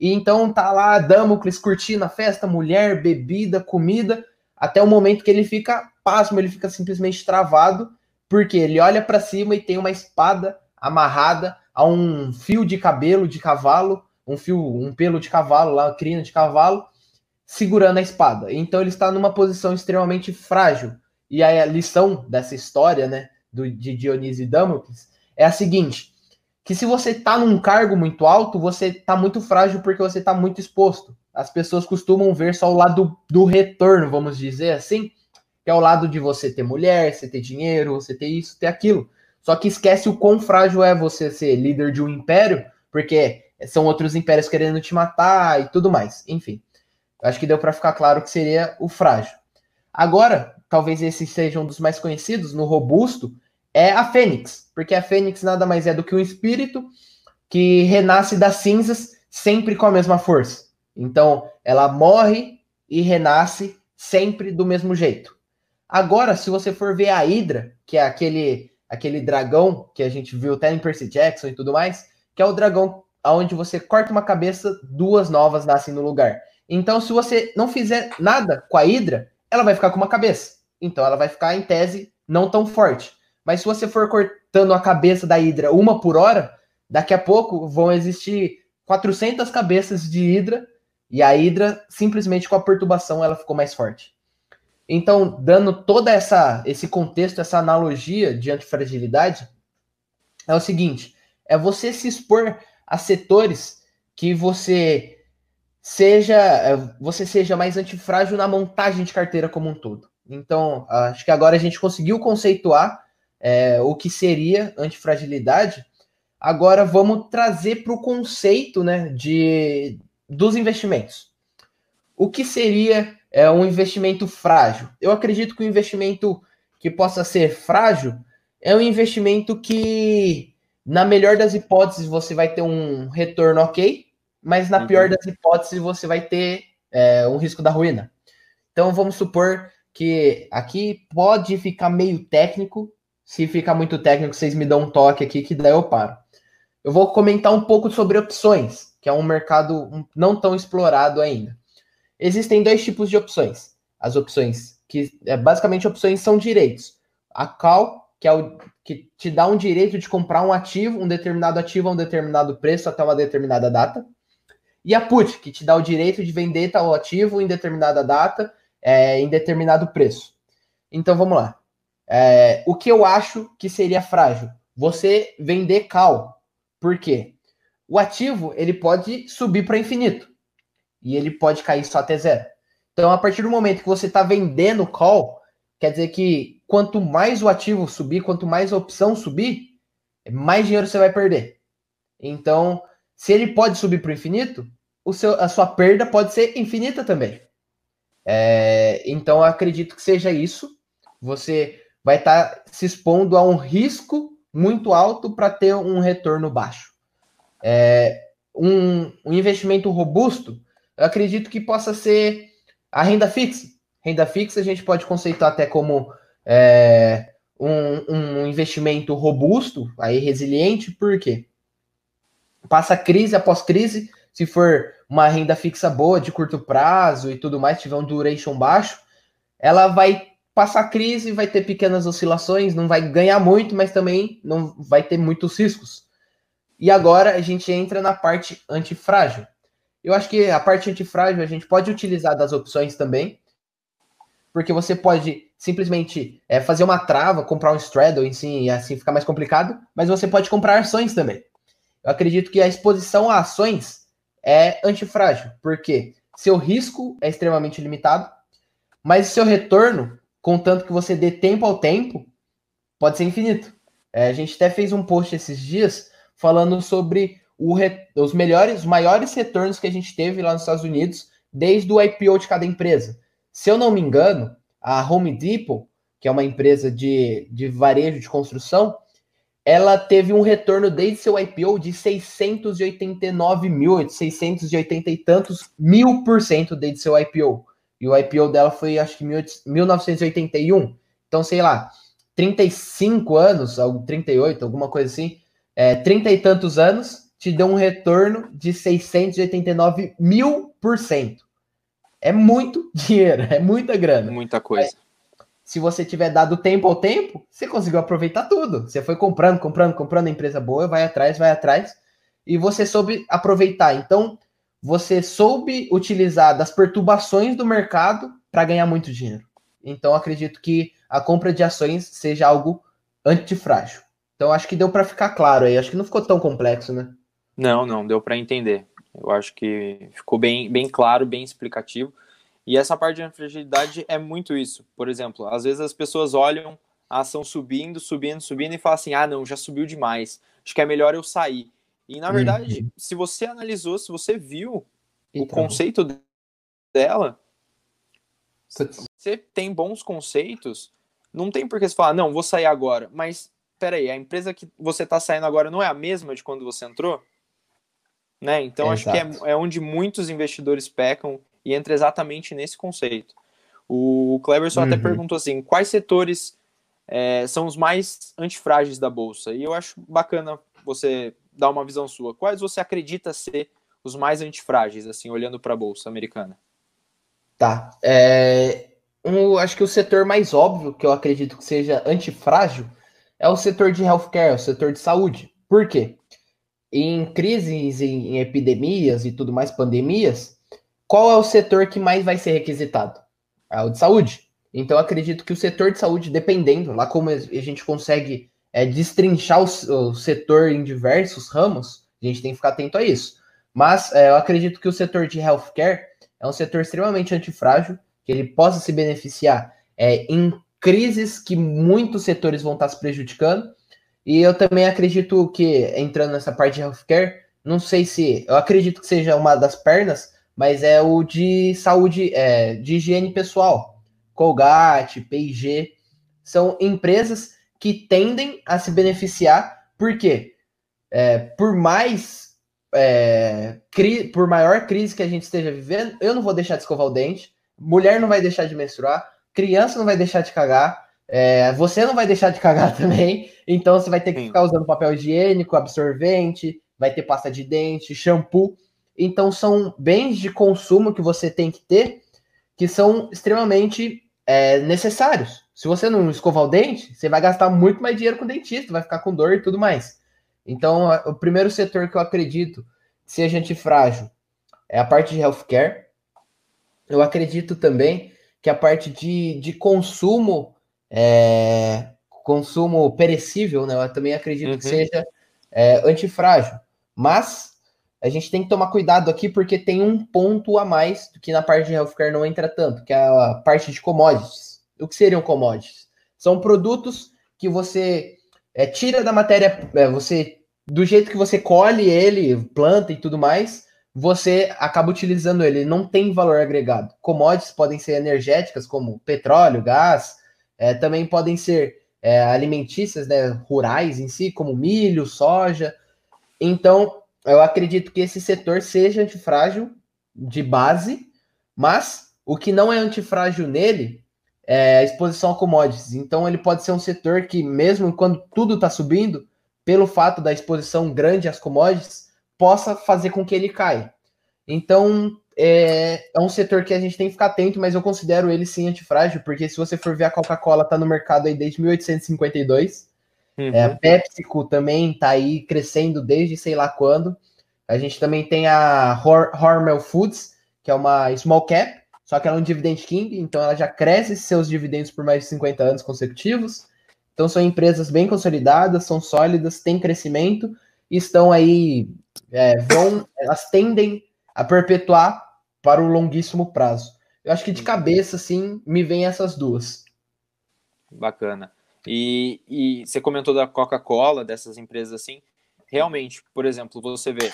B: E então tá lá Damocles curtindo a festa, mulher, bebida, comida, até o momento que ele fica pasmo, ele fica simplesmente travado, porque ele olha para cima e tem uma espada amarrada a um fio de cabelo de cavalo, um fio, um pelo de cavalo, lá, crina de cavalo, segurando a espada. Então ele está numa posição extremamente frágil. E aí a lição dessa história, né, do, de Dionísio e Damocles, é a seguinte: que se você está num cargo muito alto, você está muito frágil porque você está muito exposto. As pessoas costumam ver só o lado do retorno, vamos dizer assim, que é o lado de você ter mulher, você ter dinheiro, você ter isso, ter aquilo. Só que esquece o quão frágil é você ser líder de um império, porque são outros impérios querendo te matar e tudo mais. Enfim, acho que deu para ficar claro que seria o frágil. Agora, talvez esse seja um dos mais conhecidos, no robusto, é a Fênix, porque a Fênix nada mais é do que um espírito que renasce das cinzas sempre com a mesma força. Então, ela morre e renasce sempre do mesmo jeito. Agora, se você for ver a Hydra, que é aquele aquele dragão que a gente viu até em Percy Jackson e tudo mais, que é o dragão onde você corta uma cabeça, duas novas nascem no lugar. Então, se você não fizer nada com a Hydra, ela vai ficar com uma cabeça. Então, ela vai ficar, em tese, não tão forte. Mas se você for cortando a cabeça da Hydra uma por hora, daqui a pouco vão existir 400 cabeças de Hydra e a Hydra simplesmente com a perturbação ela ficou mais forte. Então, dando toda essa esse contexto, essa analogia de antifragilidade, é o seguinte: é você se expor a setores que você seja é, você seja mais antifrágil na montagem de carteira como um todo. Então, acho que agora a gente conseguiu conceituar é, o que seria antifragilidade, agora vamos trazer para o conceito né, de, dos investimentos. O que seria é, um investimento frágil? Eu acredito que o investimento que possa ser frágil é um investimento que, na melhor das hipóteses, você vai ter um retorno ok, mas na pior uhum. das hipóteses, você vai ter é, um risco da ruína. Então, vamos supor que aqui pode ficar meio técnico, se ficar muito técnico, vocês me dão um toque aqui que daí eu paro. Eu vou comentar um pouco sobre opções, que é um mercado não tão explorado ainda. Existem dois tipos de opções. As opções que é, basicamente opções são direitos. A call, que é o que te dá um direito de comprar um ativo, um determinado ativo a um determinado preço até uma determinada data. E a put, que te dá o direito de vender tal ativo em determinada data, é, em determinado preço. Então vamos lá. É, o que eu acho que seria frágil? Você vender call. Por quê? O ativo ele pode subir para infinito e ele pode cair só até zero. Então, a partir do momento que você está vendendo call, quer dizer que quanto mais o ativo subir, quanto mais a opção subir, mais dinheiro você vai perder. Então, se ele pode subir para o infinito, o seu, a sua perda pode ser infinita também. É, então, acredito que seja isso. Você vai estar tá se expondo a um risco muito alto para ter um retorno baixo. É, um, um, investimento robusto, eu acredito que possa ser a renda fixa. Renda fixa a gente pode conceitar até como é, um, um, investimento robusto, aí resiliente, por quê? Passa crise após crise, se for uma renda fixa boa, de curto prazo e tudo mais, tiver um duration baixo, ela vai passar crise, vai ter pequenas oscilações, não vai ganhar muito, mas também não vai ter muitos riscos. E agora a gente entra na parte antifrágil. Eu acho que a parte antifrágil a gente pode utilizar das opções também, porque você pode simplesmente é, fazer uma trava, comprar um straddle em si, e assim ficar mais complicado, mas você pode comprar ações também. Eu acredito que a exposição a ações é antifrágil, porque seu risco é extremamente limitado, mas seu retorno contanto que você dê tempo ao tempo, pode ser infinito. É, a gente até fez um post esses dias falando sobre re... os melhores, os maiores retornos que a gente teve lá nos Estados Unidos desde o IPO de cada empresa. Se eu não me engano, a Home Depot, que é uma empresa de, de varejo de construção, ela teve um retorno desde seu IPO de 689 mil, 680 e tantos mil por cento desde seu IPO. E o IPO dela foi, acho que, 1981. Então, sei lá, 35 anos, 38, alguma coisa assim, é, 30 e tantos anos, te deu um retorno de 689 mil por cento. É muito [laughs] dinheiro, é muita grana.
A: Muita coisa. É,
B: se você tiver dado tempo ao tempo, você conseguiu aproveitar tudo. Você foi comprando, comprando, comprando a empresa boa, vai atrás, vai atrás, e você soube aproveitar. Então, você soube utilizar das perturbações do mercado para ganhar muito dinheiro. Então, acredito que a compra de ações seja algo antifrágil. Então, acho que deu para ficar claro aí. Acho que não ficou tão complexo, né?
A: Não, não, deu para entender. Eu acho que ficou bem, bem claro, bem explicativo. E essa parte de fragilidade é muito isso. Por exemplo, às vezes as pessoas olham a ação subindo, subindo, subindo e falam assim: ah, não, já subiu demais. Acho que é melhor eu sair. E na verdade, uhum. se você analisou, se você viu então. o conceito dela, você tem bons conceitos, não tem por que você falar, não, vou sair agora. Mas, peraí, a empresa que você está saindo agora não é a mesma de quando você entrou? Né? Então, acho que é, é onde muitos investidores pecam e entra exatamente nesse conceito. O Cleverson uhum. até perguntou assim: quais setores é, são os mais antifrágeis da bolsa? E eu acho bacana você dar uma visão sua. Quais você acredita ser os mais antifrágeis, assim, olhando para a bolsa americana?
B: Tá. É, um, acho que o setor mais óbvio que eu acredito que seja antifrágil é o setor de healthcare, o setor de saúde. Por quê? Em crises, em, em epidemias e tudo mais, pandemias, qual é o setor que mais vai ser requisitado? É o de saúde. Então, acredito que o setor de saúde, dependendo, lá como a gente consegue é, destrinchar o, o, setor em diversos ramos, a gente tem que ficar atento a isso. Mas é, eu acredito que o setor de healthcare é um setor extremamente antifrágil, que ele possa se beneficiar é, em crises que muitos setores vão estar se prejudicando. E eu também acredito que, entrando nessa parte de healthcare, não sei se. Eu acredito que seja uma das pernas, mas é o de saúde, é, de higiene pessoal. Colgate, P&G, são empresas que tendem a se beneficiar, porque é, por mais é, por maior crise que a gente esteja vivendo, eu não vou deixar de escovar o dente, mulher não vai deixar de menstruar, criança não vai deixar de cagar, é, você não vai deixar de cagar [laughs] também, então você vai ter que Sim. ficar usando papel higiênico, absorvente, vai ter pasta de dente, shampoo. Então, são bens de consumo que você tem que ter que são extremamente é, necessários. Se você não escovar o dente, você vai gastar muito mais dinheiro com o dentista, vai ficar com dor e tudo mais. Então, o primeiro setor que eu acredito seja antifrágil é a parte de healthcare. Eu acredito também que a parte de, de consumo, é, consumo perecível, né? Eu também acredito uhum. que seja é, antifrágil. Mas a gente tem que tomar cuidado aqui porque tem um ponto a mais que na parte de healthcare não entra tanto, que é a parte de commodities. O que seriam commodities? São produtos que você é, tira da matéria, é, você do jeito que você colhe ele, planta e tudo mais, você acaba utilizando ele, não tem valor agregado. Commodities podem ser energéticas, como petróleo, gás, é, também podem ser é, alimentícias, né, rurais em si, como milho, soja. Então, eu acredito que esse setor seja antifrágil de base, mas o que não é antifrágil nele é a exposição a commodities. Então ele pode ser um setor que, mesmo quando tudo está subindo, pelo fato da exposição grande às commodities, possa fazer com que ele caia. Então é, é, um setor que a gente tem que ficar atento, mas eu considero ele sim antifrágil, porque se você for ver a Coca-Cola está no mercado aí desde 1852 Uhum. É, a PepsiCo também está aí crescendo desde sei lá quando. A gente também tem a Hor Hormel Foods, que é uma small cap, só que ela é um dividend king, então ela já cresce seus dividendos por mais de 50 anos consecutivos. Então são empresas bem consolidadas, são sólidas, têm crescimento, estão aí, é, vão, elas tendem a perpetuar para o longuíssimo prazo. Eu acho que de cabeça, sim, me vem essas duas.
A: Bacana. E, e você comentou da Coca-Cola, dessas empresas assim. Realmente, por exemplo, você vê,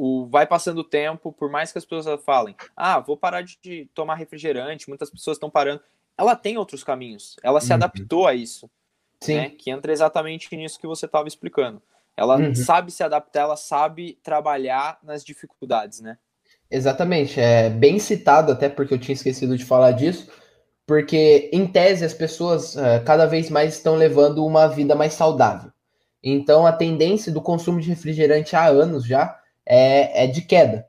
A: o, vai passando o tempo, por mais que as pessoas falem, ah, vou parar de tomar refrigerante, muitas pessoas estão parando. Ela tem outros caminhos, ela se uhum. adaptou a isso. Sim. Né? Que entra exatamente nisso que você estava explicando. Ela uhum. sabe se adaptar, ela sabe trabalhar nas dificuldades, né?
B: Exatamente, é bem citado até porque eu tinha esquecido de falar disso, porque em tese as pessoas uh, cada vez mais estão levando uma vida mais saudável. Então a tendência do consumo de refrigerante há anos já é, é de queda.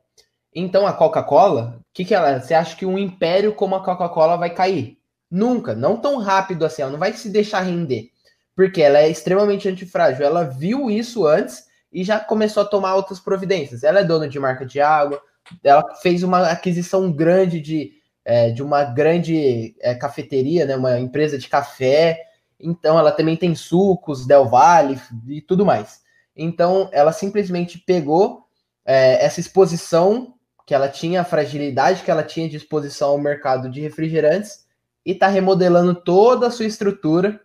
B: Então a Coca-Cola, o que, que ela? Você acha que um império como a Coca-Cola vai cair? Nunca, não tão rápido assim, ela não vai se deixar render, porque ela é extremamente antifrágil. Ela viu isso antes e já começou a tomar outras providências. Ela é dona de marca de água, ela fez uma aquisição grande de, é, de uma grande é, cafeteria, né, uma empresa de café. Então, ela também tem sucos, Del Valle e tudo mais. Então, ela simplesmente pegou é, essa exposição que ela tinha, a fragilidade que ela tinha de exposição ao mercado de refrigerantes e está remodelando toda a sua estrutura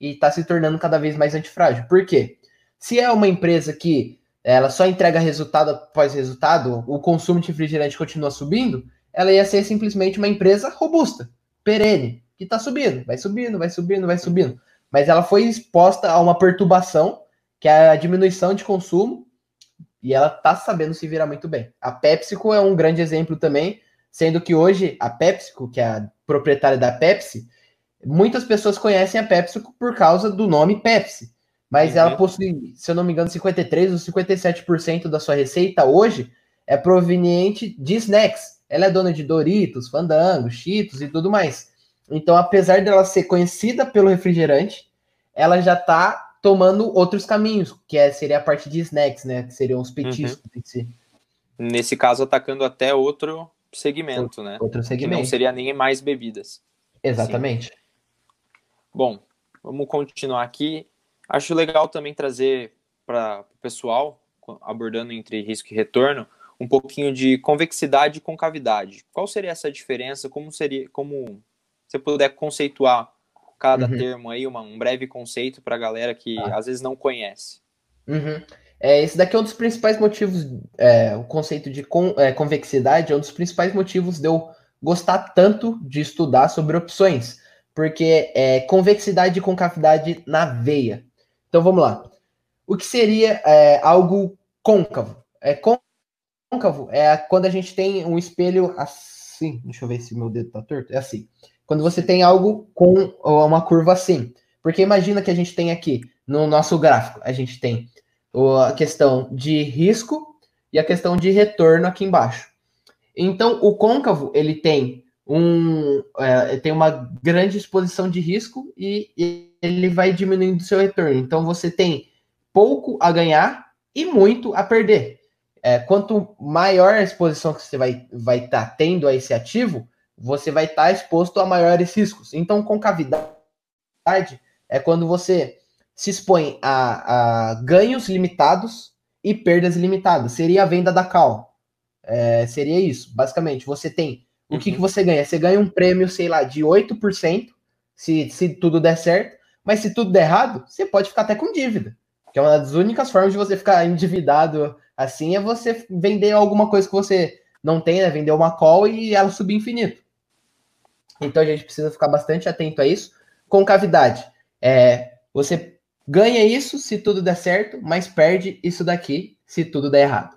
B: e está se tornando cada vez mais antifrágil. Por quê? Se é uma empresa que ela só entrega resultado após resultado, o consumo de refrigerante continua subindo, ela ia ser simplesmente uma empresa robusta, perene, que está subindo, vai subindo, vai subindo, vai subindo. Mas ela foi exposta a uma perturbação, que é a diminuição de consumo, e ela está sabendo se virar muito bem. A PepsiCo é um grande exemplo também, sendo que hoje a PepsiCo, que é a proprietária da Pepsi, muitas pessoas conhecem a PepsiCo por causa do nome Pepsi mas uhum. ela possui, se eu não me engano, 53 ou 57% da sua receita hoje é proveniente de snacks. Ela é dona de Doritos, Fandango, Cheetos e tudo mais. Então, apesar dela ser conhecida pelo refrigerante, ela já está tomando outros caminhos, que é, seria a parte de snacks, né? Que seriam os uhum. petiscos uhum. si.
A: Nesse caso, atacando até outro segmento, né?
B: Outro segmento. Que
A: não seria nem mais bebidas.
B: Exatamente. Sim.
A: Bom, vamos continuar aqui. Acho legal também trazer para o pessoal, abordando entre risco e retorno, um pouquinho de convexidade e concavidade. Qual seria essa diferença? Como seria, como você puder conceituar cada uhum. termo aí, uma, um breve conceito para a galera que ah. às vezes não conhece.
B: Uhum. É, esse daqui é um dos principais motivos, é, o conceito de con, é, convexidade é um dos principais motivos de eu gostar tanto de estudar sobre opções, porque é convexidade e concavidade na veia. Então vamos lá. O que seria é, algo côncavo? É côncavo é quando a gente tem um espelho assim. Deixa eu ver se meu dedo tá torto. É assim. Quando você tem algo com uma curva assim. Porque imagina que a gente tem aqui no nosso gráfico, a gente tem a questão de risco e a questão de retorno aqui embaixo. Então, o côncavo ele tem um é, tem uma grande exposição de risco e, ele vai diminuindo seu retorno. Então você tem pouco a ganhar e muito a perder. É, quanto maior a exposição que você vai estar vai tá tendo a esse ativo, você vai estar tá exposto a maiores riscos. Então, concavidade é quando você se expõe a, a ganhos limitados e perdas limitadas. Seria a venda da cal. É, seria isso, basicamente. Você tem. O que, que uhum. você ganha? Você ganha um prêmio, sei lá, de 8%, se, se tudo der certo, mas se tudo der errado, você pode ficar até com dívida. Que é uma das únicas formas de você ficar endividado assim é você vender alguma coisa que você não tem, né? Vender uma call e ela subir infinito. Então a gente precisa ficar bastante atento a isso. Concavidade. É, você ganha isso se tudo der certo, mas perde isso daqui se tudo der errado.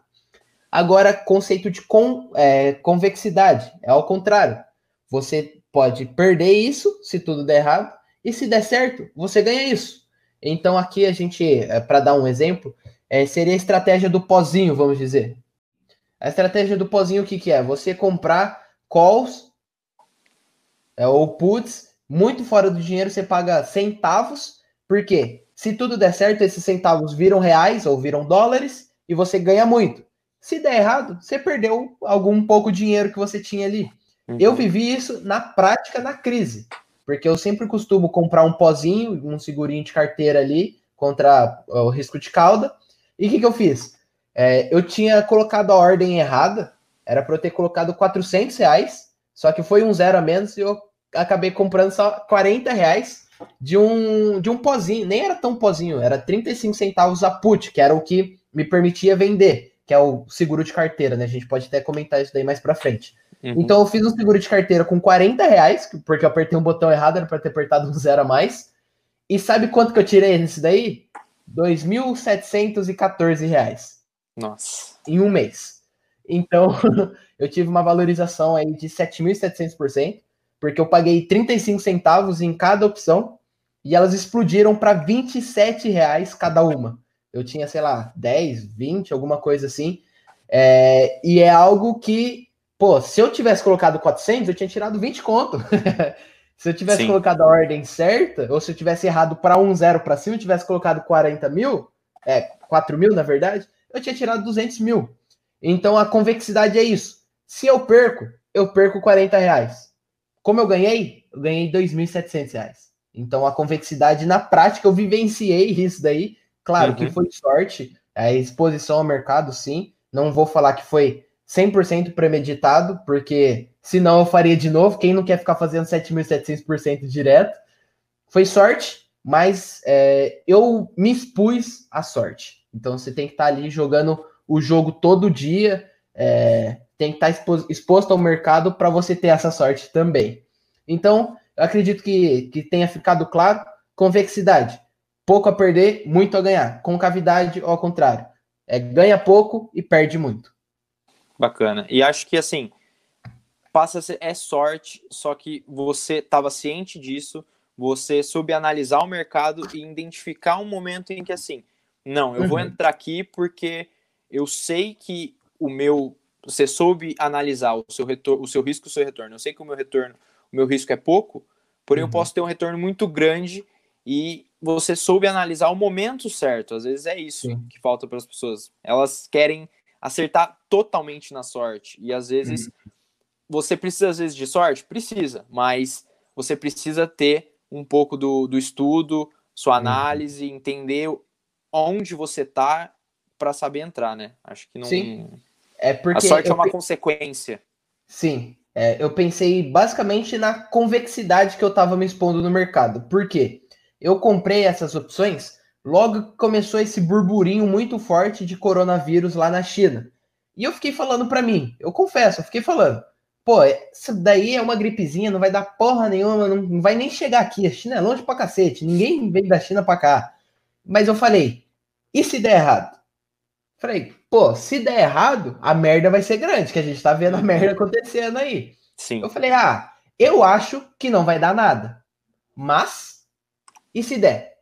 B: Agora, conceito de con, é, convexidade é ao contrário. Você pode perder isso se tudo der errado, e se der certo, você ganha isso. Então aqui a gente, é, para dar um exemplo, é, seria a estratégia do pozinho, vamos dizer. A estratégia do pozinho o que, que é? Você comprar calls é, ou puts muito fora do dinheiro, você paga centavos, porque se tudo der certo, esses centavos viram reais ou viram dólares e você ganha muito. Se der errado, você perdeu algum pouco dinheiro que você tinha ali. Uhum. Eu vivi isso na prática na crise. Porque eu sempre costumo comprar um pozinho, um segurinho de carteira ali contra o risco de cauda. E o que, que eu fiz? É, eu tinha colocado a ordem errada, era para eu ter colocado 400 reais, só que foi um zero a menos e eu acabei comprando só 40 reais. de um, de um pozinho, nem era tão pozinho, era 35 centavos a put, que era o que me permitia vender, que é o seguro de carteira, né? A gente pode até comentar isso daí mais pra frente. Uhum. Então eu fiz um seguro de carteira com 40 reais, porque eu apertei um botão errado, era para ter apertado um zero a mais. E sabe quanto que eu tirei nesse daí? 2.714 reais.
A: Nossa.
B: Em um mês. Então, [laughs] eu tive uma valorização aí de 7.700%, porque eu paguei 35 centavos em cada opção e elas explodiram para 27 reais cada uma. Eu tinha, sei lá, 10, 20, alguma coisa assim. É, e é algo que, pô, se eu tivesse colocado 400, eu tinha tirado 20 conto. [laughs] se eu tivesse Sim. colocado a ordem certa, ou se eu tivesse errado para um zero para cima, eu tivesse colocado 40 mil, é, 4 mil na verdade, eu tinha tirado 200 mil. Então a convexidade é isso. Se eu perco, eu perco 40 reais. Como eu ganhei? Eu ganhei 2.700 reais. Então a convexidade na prática eu vivenciei isso daí. Claro uhum. que foi sorte, a exposição ao mercado, sim. Não vou falar que foi 100% premeditado, porque senão eu faria de novo. Quem não quer ficar fazendo 7.700% direto? Foi sorte, mas é, eu me expus à sorte. Então você tem que estar tá ali jogando o jogo todo dia, é, tem que estar tá exposto ao mercado para você ter essa sorte também. Então, eu acredito que, que tenha ficado claro. Convexidade, pouco a perder, muito a ganhar. Concavidade, ao contrário, é ganha pouco e perde muito.
A: Bacana. E acho que assim, passa ser, é sorte, só que você estava ciente disso, você soube analisar o mercado e identificar um momento em que assim, não, eu uhum. vou entrar aqui porque eu sei que o meu. Você soube analisar o seu, retorno, o seu risco e o seu retorno. Eu sei que o meu retorno, o meu risco é pouco, porém uhum. eu posso ter um retorno muito grande e você soube analisar o momento certo. Às vezes é isso Sim. que falta para as pessoas. Elas querem acertar totalmente na sorte. E às vezes uhum. você precisa, às vezes, de sorte? Precisa, mas você precisa ter um pouco do, do estudo, sua uhum. análise, entender onde você está para saber entrar, né? Acho que não.
B: Sim. É porque
A: a sorte é uma consequência.
B: Sim. É, eu pensei basicamente na convexidade que eu estava me expondo no mercado. Por quê? Eu comprei essas opções logo que começou esse burburinho muito forte de coronavírus lá na China. E eu fiquei falando para mim, eu confesso, eu fiquei falando, pô, isso daí é uma gripezinha, não vai dar porra nenhuma, não, não vai nem chegar aqui. A China é longe pra cacete, ninguém vem da China pra cá. Mas eu falei, e se der errado? Falei, pô, se der errado, a merda vai ser grande, que a gente tá vendo a merda acontecendo aí.
A: Sim.
B: Eu falei, ah, eu acho que não vai dar nada. Mas, e se der?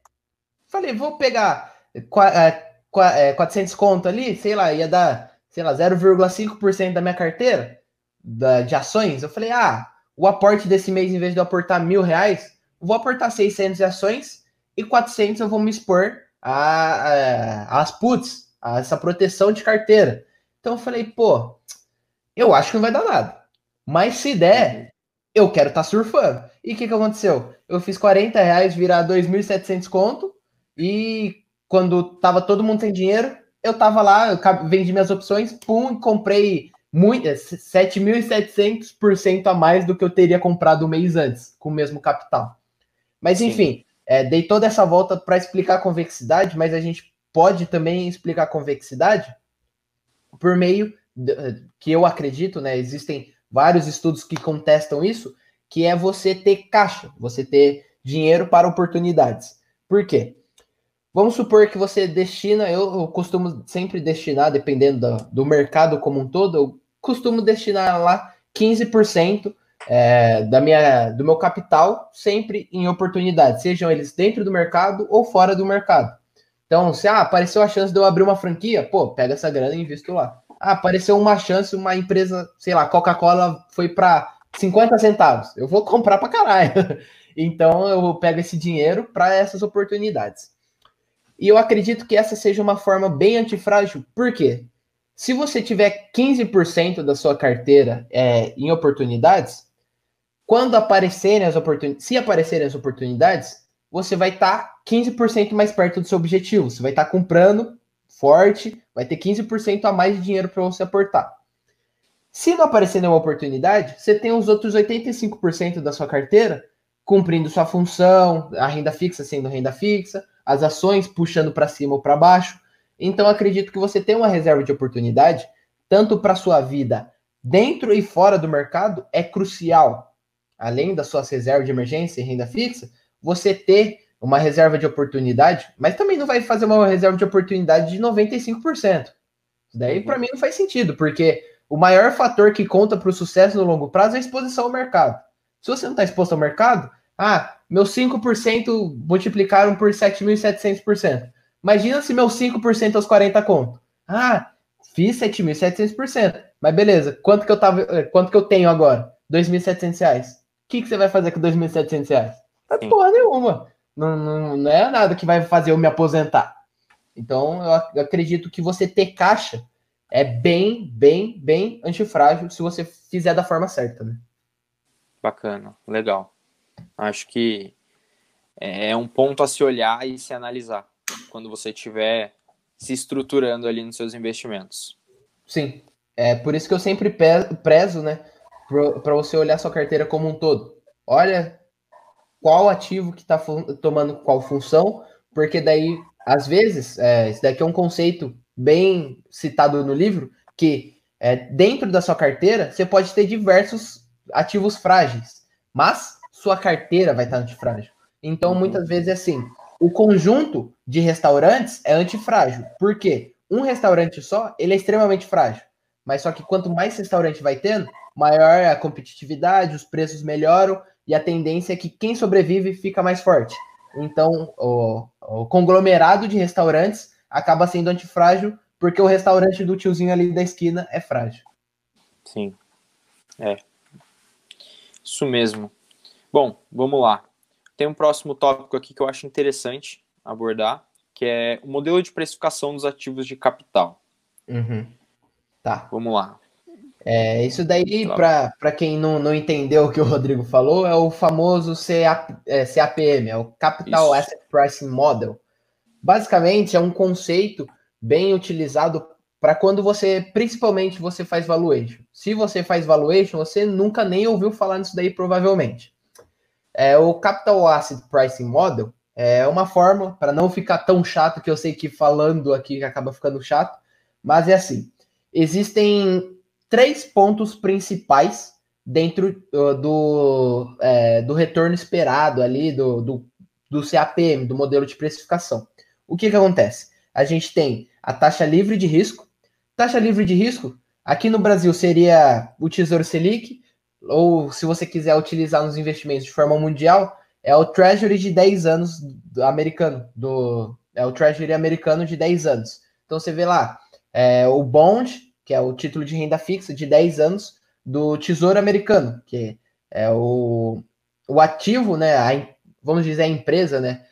B: Falei, vou pegar 400 é, conto ali, sei lá, ia dar, sei lá, 0,5% da minha carteira de ações. Eu falei, ah, o aporte desse mês, em vez de eu aportar mil reais, vou aportar 600 de ações e 400 eu vou me expor a, a, as puts, a essa proteção de carteira. Então eu falei, pô, eu acho que não vai dar nada. Mas se der, eu quero estar tá surfando. E o que, que aconteceu? Eu fiz 40 reais virar 2.700 conto e quando tava todo mundo sem dinheiro, eu tava lá, eu vendi minhas opções, pum, comprei muito, 7.700% a mais do que eu teria comprado um mês antes, com o mesmo capital. Mas enfim, é, dei toda essa volta para explicar a convexidade, mas a gente pode também explicar a convexidade por meio de, que eu acredito, né? Existem vários estudos que contestam isso, que é você ter caixa, você ter dinheiro para oportunidades. Por quê? Vamos supor que você destina, eu, eu costumo sempre destinar, dependendo do, do mercado como um todo, eu costumo destinar lá 15% é, da minha, do meu capital sempre em oportunidades, sejam eles dentro do mercado ou fora do mercado. Então, se ah, apareceu a chance de eu abrir uma franquia, pô, pega essa grana e invisto lá. Ah, apareceu uma chance, uma empresa, sei lá, Coca-Cola foi para 50 centavos. Eu vou [laughs] comprar para caralho. então, eu pego esse dinheiro para essas oportunidades. E eu acredito que essa seja uma forma bem antifrágil. Por quê? Se você tiver 15% da sua carteira é, em oportunidades, quando aparecerem as oportunidades, se aparecerem as oportunidades, você vai estar tá 15% mais perto do seu objetivo. Você vai estar tá comprando forte, vai ter 15% a mais de dinheiro para você aportar. Se não aparecer nenhuma oportunidade, você tem os outros 85% da sua carteira cumprindo sua função, a renda fixa sendo renda fixa, as ações puxando para cima ou para baixo. Então, acredito que você tem uma reserva de oportunidade, tanto para sua vida dentro e fora do mercado, é crucial. Além das suas reservas de emergência e renda fixa, você ter uma reserva de oportunidade, mas também não vai fazer uma reserva de oportunidade de 95%. Isso daí, para mim, não faz sentido, porque o maior fator que conta para o sucesso no longo prazo é a exposição ao mercado. Se você não está exposto ao mercado, ah, meus 5% multiplicaram por 7.700%. Imagina se meus 5% aos 40 conto. Ah, fiz 7.700%. Mas beleza, quanto que eu tava, eh, quanto que eu tenho agora? 2.700 reais. O que, que você vai fazer com 2.700 reais? É porra nenhuma. Não, não, não é nada que vai fazer eu me aposentar. Então, eu acredito que você ter caixa é bem, bem, bem antifrágil se você fizer da forma certa, né?
A: Bacana, legal. Acho que é um ponto a se olhar e se analisar quando você estiver se estruturando ali nos seus investimentos.
B: Sim, é por isso que eu sempre prezo, né, para você olhar sua carteira como um todo. Olha qual ativo que está tomando qual função, porque daí, às vezes, é, isso daqui é um conceito bem citado no livro, que é, dentro da sua carteira você pode ter diversos ativos frágeis, mas sua carteira vai estar antifrágil. Então, uhum. muitas vezes é assim: o conjunto de restaurantes é antifrágil. Por quê? Um restaurante só, ele é extremamente frágil. Mas só que quanto mais restaurante vai tendo, maior é a competitividade, os preços melhoram e a tendência é que quem sobrevive fica mais forte. Então, o, o conglomerado de restaurantes acaba sendo antifrágil porque o restaurante do tiozinho ali da esquina é frágil.
A: Sim. É. Isso mesmo. Bom, vamos lá. Tem um próximo tópico aqui que eu acho interessante abordar, que é o modelo de precificação dos ativos de capital.
B: Uhum. Tá.
A: Vamos lá.
B: É, isso daí, para quem não, não entendeu o que o Rodrigo falou, é o famoso CA, é, CAPM, é o Capital isso. Asset Pricing Model. Basicamente, é um conceito bem utilizado para quando você, principalmente, você faz valuation. Se você faz valuation, você nunca nem ouviu falar nisso daí, provavelmente. É, o Capital Asset Pricing Model é uma forma, para não ficar tão chato, que eu sei que falando aqui acaba ficando chato, mas é assim: existem três pontos principais dentro uh, do, é, do retorno esperado ali, do, do, do CAPM, do modelo de precificação. O que, que acontece? A gente tem a taxa livre de risco. Taxa livre de risco, aqui no Brasil seria o Tesouro Selic, ou se você quiser utilizar nos investimentos de forma mundial, é o Treasury de 10 anos do americano, do, é o Treasury americano de 10 anos. Então você vê lá, é, o Bond, que é o título de renda fixa de 10 anos do Tesouro Americano, que é o, o ativo, né, a, vamos dizer a empresa, né,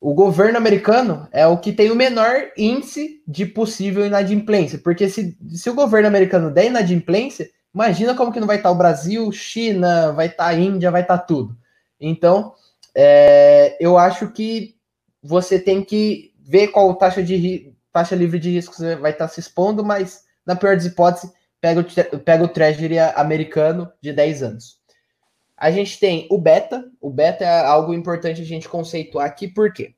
B: o governo americano é o que tem o menor índice de possível inadimplência, porque se, se o governo americano der inadimplência, imagina como que não vai estar o Brasil, China, vai estar a Índia, vai estar tudo. Então, é, eu acho que você tem que ver qual taxa de taxa livre de risco você vai estar se expondo, mas na pior das hipóteses, pega o, pega o Treasury americano de 10 anos. A gente tem o beta. O beta é algo importante a gente conceituar aqui, por quê?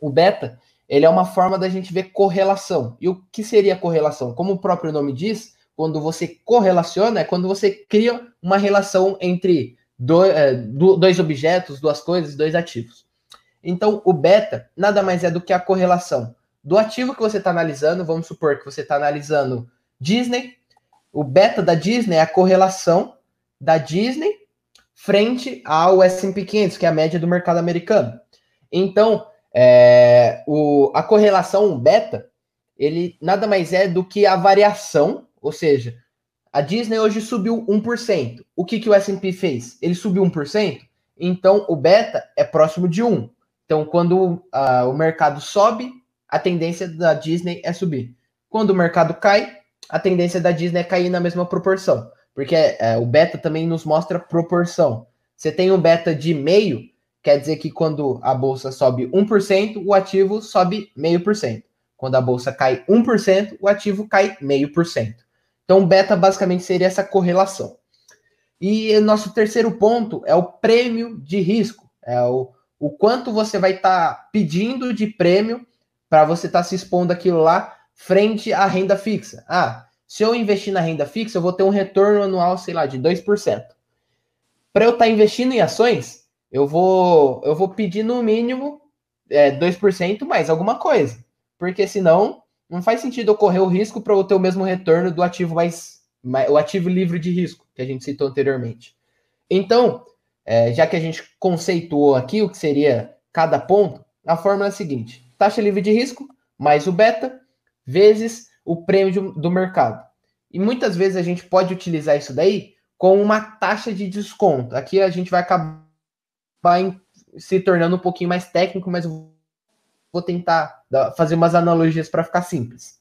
B: O beta, ele é uma forma da gente ver correlação. E o que seria correlação? Como o próprio nome diz, quando você correlaciona, é quando você cria uma relação entre é, dois objetos, duas coisas, dois ativos. Então, o beta nada mais é do que a correlação do ativo que você está analisando, vamos supor que você está analisando Disney, o beta da Disney é a correlação da Disney frente ao S&P 500, que é a média do mercado americano. Então, é, o, a correlação beta, ele nada mais é do que a variação, ou seja, a Disney hoje subiu 1%. O que, que o S&P fez? Ele subiu 1%? Então, o beta é próximo de 1. Então, quando uh, o mercado sobe, a tendência da Disney é subir. Quando o mercado cai, a tendência da Disney é cair na mesma proporção. Porque é, o beta também nos mostra proporção. Você tem um beta de meio, quer dizer que quando a bolsa sobe 1%, o ativo sobe meio por cento. Quando a bolsa cai 1%, o ativo cai meio por cento. Então, beta basicamente seria essa correlação. E nosso terceiro ponto é o prêmio de risco, é o, o quanto você vai estar tá pedindo de prêmio para você estar tá se expondo aquilo lá frente à renda fixa. Ah, se eu investir na renda fixa, eu vou ter um retorno anual, sei lá, de 2%. Para eu estar tá investindo em ações, eu vou, eu vou pedir no mínimo é, 2% mais alguma coisa. Porque senão não faz sentido eu correr o risco para eu ter o mesmo retorno do ativo mais, mais, o ativo livre de risco, que a gente citou anteriormente. Então, é, já que a gente conceituou aqui o que seria cada ponto, a fórmula é a seguinte: taxa livre de risco mais o beta vezes o prêmio do mercado. E muitas vezes a gente pode utilizar isso daí com uma taxa de desconto. Aqui a gente vai acabar se tornando um pouquinho mais técnico, mas vou tentar fazer umas analogias para ficar simples.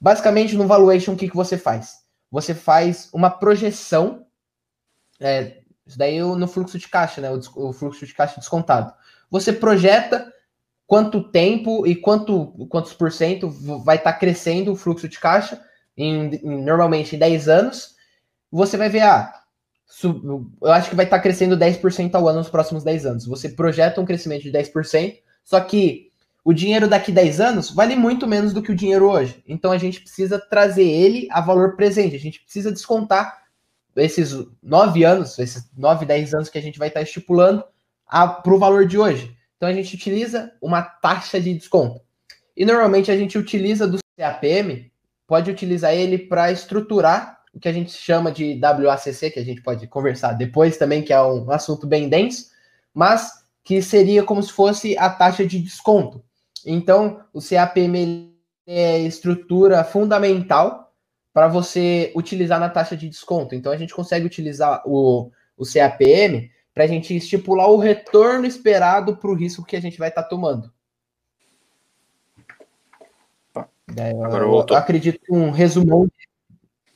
B: Basicamente, no valuation, o que, que você faz? Você faz uma projeção, é, isso daí no fluxo de caixa, né? O, o fluxo de caixa descontado. Você projeta quanto tempo e quanto, quantos por cento vai estar tá crescendo o fluxo de caixa, em, em, normalmente em 10 anos, você vai ver, ah, sub, eu acho que vai estar tá crescendo 10% ao ano nos próximos 10 anos. Você projeta um crescimento de 10%, só que o dinheiro daqui 10 anos vale muito menos do que o dinheiro hoje. Então a gente precisa trazer ele a valor presente, a gente precisa descontar esses 9 anos, esses 9, 10 anos que a gente vai estar tá estipulando para o valor de hoje. Então a gente utiliza uma taxa de desconto. E normalmente a gente utiliza do CAPM, pode utilizar ele para estruturar o que a gente chama de WACC, que a gente pode conversar depois também, que é um assunto bem denso, mas que seria como se fosse a taxa de desconto. Então, o CAPM é estrutura fundamental para você utilizar na taxa de desconto. Então, a gente consegue utilizar o, o CAPM para a gente estipular o retorno esperado para o risco que a gente vai estar tá tomando. eu, Agora eu, eu acredito que um resumão.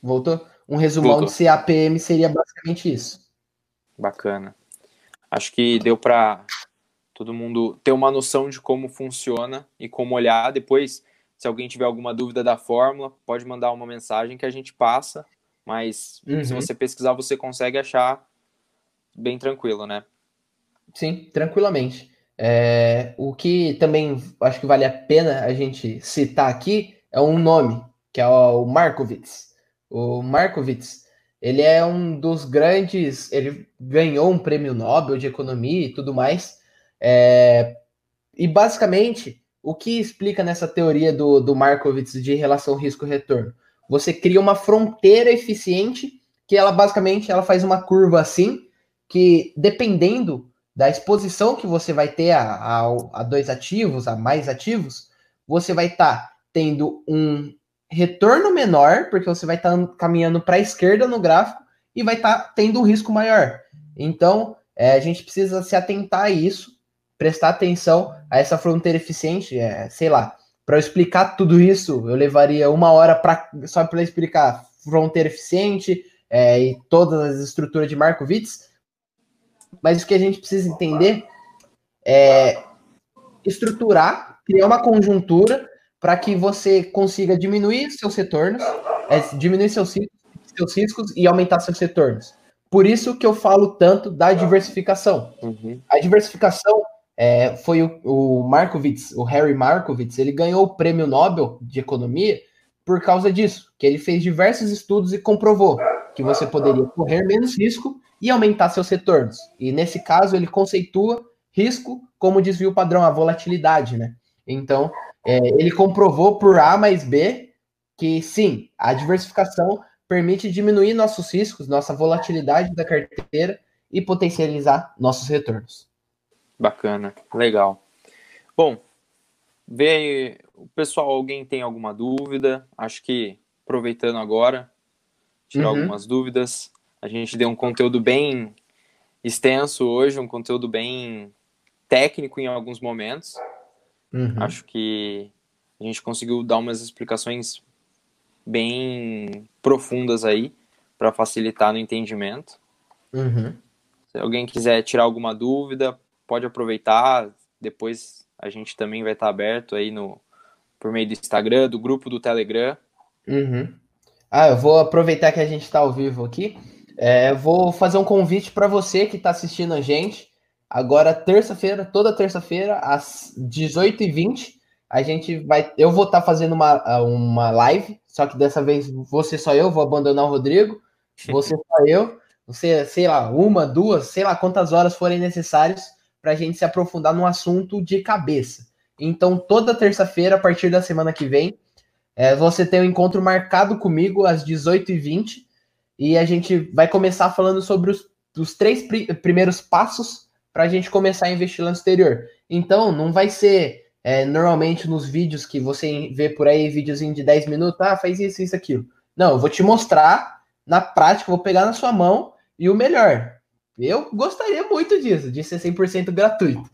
B: Voltou? Um resumão voltou. de CAPM seria basicamente isso.
A: Bacana. Acho que deu para todo mundo ter uma noção de como funciona e como olhar. Depois, se alguém tiver alguma dúvida da fórmula, pode mandar uma mensagem que a gente passa. Mas uhum. se você pesquisar, você consegue achar bem tranquilo, né?
B: Sim, tranquilamente. É, o que também acho que vale a pena a gente citar aqui é um nome, que é o Markowitz. O Markowitz, ele é um dos grandes, ele ganhou um prêmio Nobel de economia e tudo mais. É, e basicamente, o que explica nessa teoria do, do Markowitz de relação risco-retorno? Você cria uma fronteira eficiente que ela basicamente ela faz uma curva assim que dependendo da exposição que você vai ter a, a, a dois ativos, a mais ativos, você vai estar tá tendo um retorno menor, porque você vai estar tá caminhando para a esquerda no gráfico e vai estar tá tendo um risco maior. Então, é, a gente precisa se atentar a isso, prestar atenção a essa fronteira eficiente, é, sei lá. Para explicar tudo isso, eu levaria uma hora pra, só para explicar fronteira eficiente é, e todas as estruturas de Markowitz, mas o que a gente precisa entender é estruturar, criar uma conjuntura para que você consiga diminuir seus retornos, é, diminuir seus, seus riscos e aumentar seus retornos. Por isso que eu falo tanto da diversificação. Uhum. A diversificação é, foi o, o Markowitz, o Harry Markowitz, ele ganhou o prêmio Nobel de Economia por causa disso, que ele fez diversos estudos e comprovou que você poderia correr menos risco e aumentar seus retornos. E nesse caso, ele conceitua risco como desvio padrão, a volatilidade, né? Então, é, ele comprovou por A mais B que sim, a diversificação permite diminuir nossos riscos, nossa volatilidade da carteira e potencializar nossos retornos.
A: Bacana, legal. Bom, vê aí, o pessoal, alguém tem alguma dúvida? Acho que aproveitando agora, tirar uhum. algumas dúvidas. A gente deu um conteúdo bem extenso hoje, um conteúdo bem técnico em alguns momentos. Uhum. Acho que a gente conseguiu dar umas explicações bem profundas aí para facilitar no entendimento. Uhum. Se alguém quiser tirar alguma dúvida, pode aproveitar. Depois a gente também vai estar aberto aí no por meio do Instagram, do grupo do Telegram.
B: Uhum. Ah, eu vou aproveitar que a gente está ao vivo aqui É, vou fazer um convite para você que está assistindo a gente. Agora, terça-feira, toda terça-feira, às 18h20, a gente vai. Eu vou estar tá fazendo uma, uma live, só que dessa vez você só eu, vou abandonar o Rodrigo. Você [laughs] só eu. Você, sei lá, uma, duas, sei lá quantas horas forem necessárias para a gente se aprofundar no assunto de cabeça. Então, toda terça-feira, a partir da semana que vem, é, você tem um encontro marcado comigo às 18h20 e a gente vai começar falando sobre os, os três pri primeiros passos para a gente começar a investir lá no exterior. Então, não vai ser é, normalmente nos vídeos que você vê por aí, videozinho de 10 minutos, ah, faz isso, isso, aquilo. Não, eu vou te mostrar na prática, vou pegar na sua mão e o melhor. Eu gostaria muito disso, de ser 100% gratuito.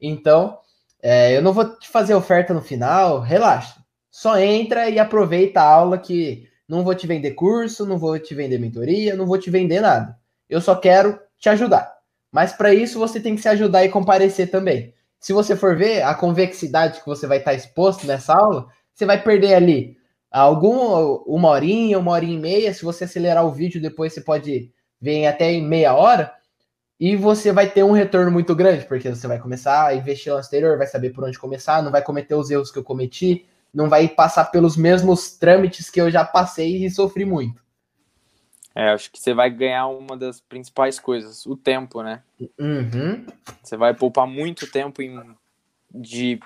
B: Então, é, eu não vou te fazer oferta no final, relaxa. Só entra e aproveita a aula que não vou te vender curso, não vou te vender mentoria, não vou te vender nada. Eu só quero te ajudar. Mas para isso você tem que se ajudar e comparecer também. Se você for ver a convexidade que você vai estar exposto nessa aula, você vai perder ali algum uma horinha, uma horinha e meia. Se você acelerar o vídeo, depois você pode ver até em meia hora. E você vai ter um retorno muito grande, porque você vai começar a investir no exterior, vai saber por onde começar, não vai cometer os erros que eu cometi, não vai passar pelos mesmos trâmites que eu já passei e sofri muito.
A: É, acho que você vai ganhar uma das principais coisas, o tempo, né?
B: Uhum.
A: Você vai poupar muito tempo em, de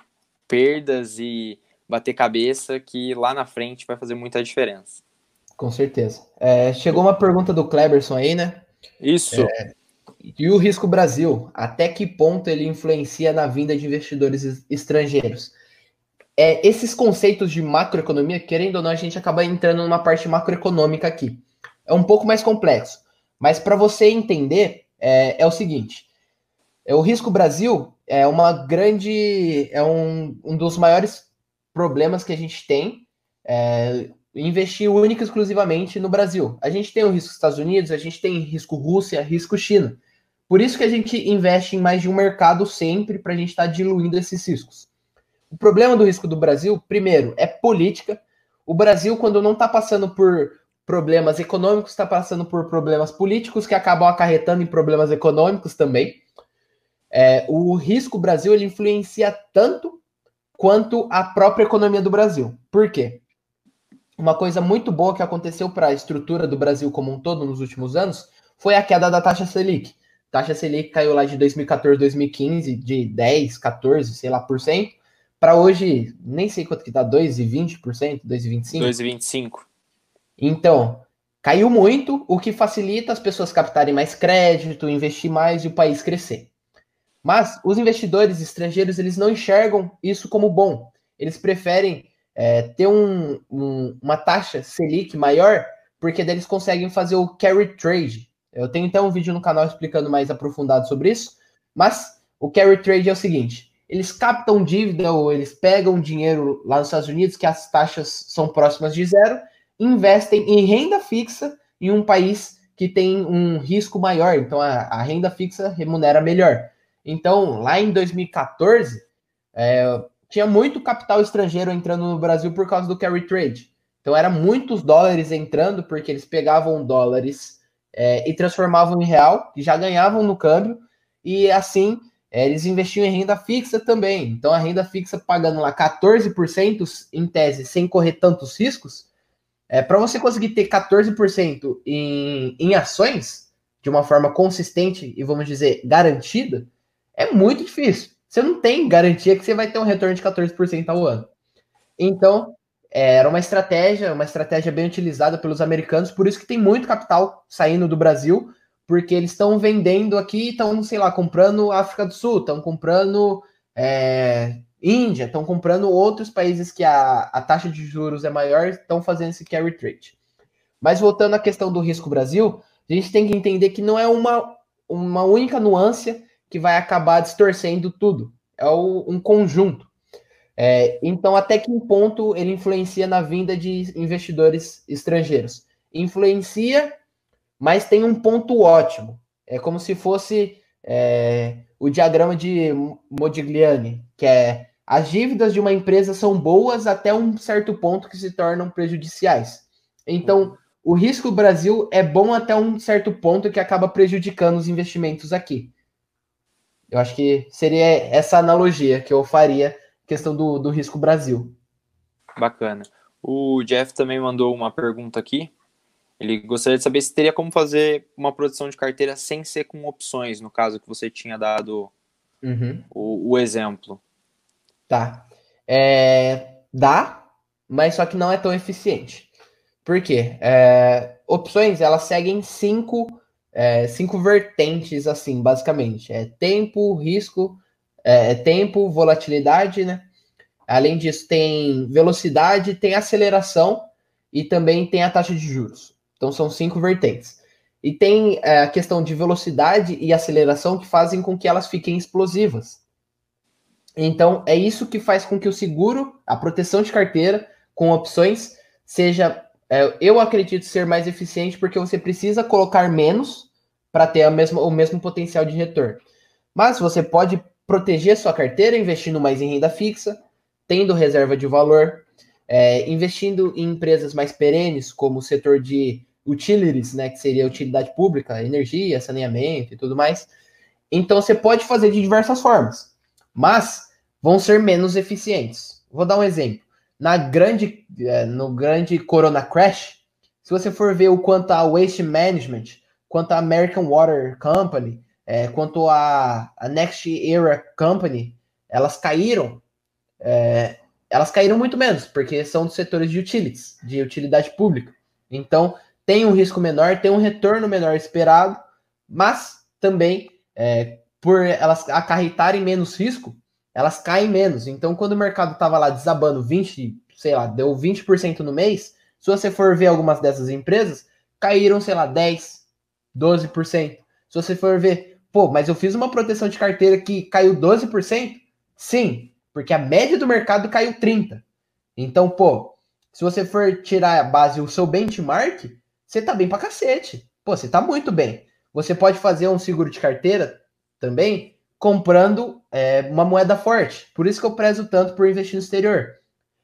A: perdas e bater cabeça, que lá na frente vai fazer muita diferença.
B: Com certeza. É, chegou uma pergunta do Kleberson aí, né?
A: Isso.
B: É, e o risco Brasil? Até que ponto ele influencia na vinda de investidores estrangeiros? É, esses conceitos de macroeconomia, querendo ou não, a gente acaba entrando numa parte macroeconômica aqui. É um pouco mais complexo. Mas para você entender, é, é, o seguinte: é, o risco Brasil é uma grande. é um, um dos maiores problemas que a gente tem. É, investir única e exclusivamente no Brasil. A gente tem o risco Estados Unidos, a gente tem risco Rússia, risco China. Por isso que a gente investe em mais de um mercado sempre para a gente estar tá diluindo esses riscos. O problema do risco do Brasil, primeiro, é política. O Brasil, quando não está passando por problemas econômicos, está passando por problemas políticos que acabam acarretando em problemas econômicos também. É, o risco Brasil ele influencia tanto quanto a própria economia do Brasil. Por quê? Uma coisa muito boa que aconteceu para a estrutura do Brasil como um todo nos últimos anos foi a queda da taxa Selic. A taxa Selic caiu lá de 2014, 2015 de 10, 14, sei lá, por cento, para hoje, nem sei quanto que tá, 2,20%, 2,25%?
A: 2,25%.
B: Então, caiu muito, o que facilita as pessoas captarem mais crédito, investir mais e o país crescer. Mas os investidores estrangeiros, eles não enxergam isso como bom. Eles preferem é, ter um, um, uma taxa Selic maior, porque daí eles conseguem fazer o carry trade. Eu tenho então um vídeo no canal explicando mais aprofundado sobre isso, mas o carry trade é o seguinte: eles captam dívida ou eles pegam dinheiro lá nos Estados Unidos, que as taxas são próximas de zero, investem em renda fixa em um país que tem um risco maior, então a, a renda fixa remunera melhor. Então, lá em 2014, é, tinha muito capital estrangeiro entrando no Brasil por causa do carry trade. Então, era muitos dólares entrando, porque eles pegavam dólares é, e transformavam em real, e já ganhavam no câmbio, e assim é, eles investiam em renda fixa também. Então, a renda fixa pagando lá 14% em tese, sem correr tantos riscos, é, para você conseguir ter 14% em, em ações, de uma forma consistente e, vamos dizer, garantida, é muito difícil. Você não tem garantia que você vai ter um retorno de 14% ao ano. Então, é, era uma estratégia, uma estratégia bem utilizada pelos americanos, por isso que tem muito capital saindo do Brasil porque eles estão vendendo aqui, estão, sei lá, comprando África do Sul, estão comprando é, Índia, estão comprando outros países que a, a taxa de juros é maior, estão fazendo esse carry trade. Mas voltando à questão do risco Brasil, a gente tem que entender que não é uma, uma única nuance que vai acabar distorcendo tudo. É o, um conjunto. É, então, até que ponto ele influencia na vinda de investidores estrangeiros? Influencia mas tem um ponto ótimo. É como se fosse é, o diagrama de Modigliani, que é as dívidas de uma empresa são boas até um certo ponto que se tornam prejudiciais. Então, o risco Brasil é bom até um certo ponto que acaba prejudicando os investimentos aqui. Eu acho que seria essa analogia que eu faria, questão do, do risco Brasil.
A: Bacana. O Jeff também mandou uma pergunta aqui. Ele gostaria de saber se teria como fazer uma produção de carteira sem ser com opções, no caso que você tinha dado uhum. o, o, exemplo.
B: Tá. É, dá, mas só que não é tão eficiente. Por quê? É, opções, elas seguem cinco, é, cinco vertentes, assim, basicamente. É tempo, risco, é, é tempo, volatilidade, né? Além disso, tem velocidade, tem aceleração e também tem a taxa de juros. Então, são cinco vertentes. E tem é, a questão de velocidade e aceleração que fazem com que elas fiquem explosivas. Então, é isso que faz com que o seguro, a proteção de carteira com opções, seja, é, eu acredito ser mais eficiente, porque você precisa colocar menos para ter a mesma, o mesmo potencial de retorno. Mas você pode proteger sua carteira investindo mais em renda fixa, tendo reserva de valor, é, investindo em empresas mais perenes, como o setor de utilities, né, que seria utilidade pública, energia, saneamento e tudo mais. Então você pode fazer de diversas formas, mas vão ser menos eficientes. Vou dar um exemplo. Na grande, é, no grande Corona Crash, se você for ver o quanto a Waste Management, quanto a American Water Company, é, quanto a, a Next Era Company, elas caíram é, elas caíram muito menos, porque são dos setores de utilities, de utilidade pública. Então, tem um risco menor, tem um retorno menor esperado, mas também, é, por elas acarretarem menos risco, elas caem menos. Então, quando o mercado estava lá desabando 20, sei lá, deu 20% no mês, se você for ver algumas dessas empresas, caíram, sei lá, 10, 12%. Se você for ver, pô, mas eu fiz uma proteção de carteira que caiu 12%? Sim, porque a média do mercado caiu 30. Então, pô, se você for tirar a base o seu benchmark, você tá bem pra cacete. Pô, você tá muito bem. Você pode fazer um seguro de carteira também comprando é, uma moeda forte. Por isso que eu prezo tanto por investir no exterior.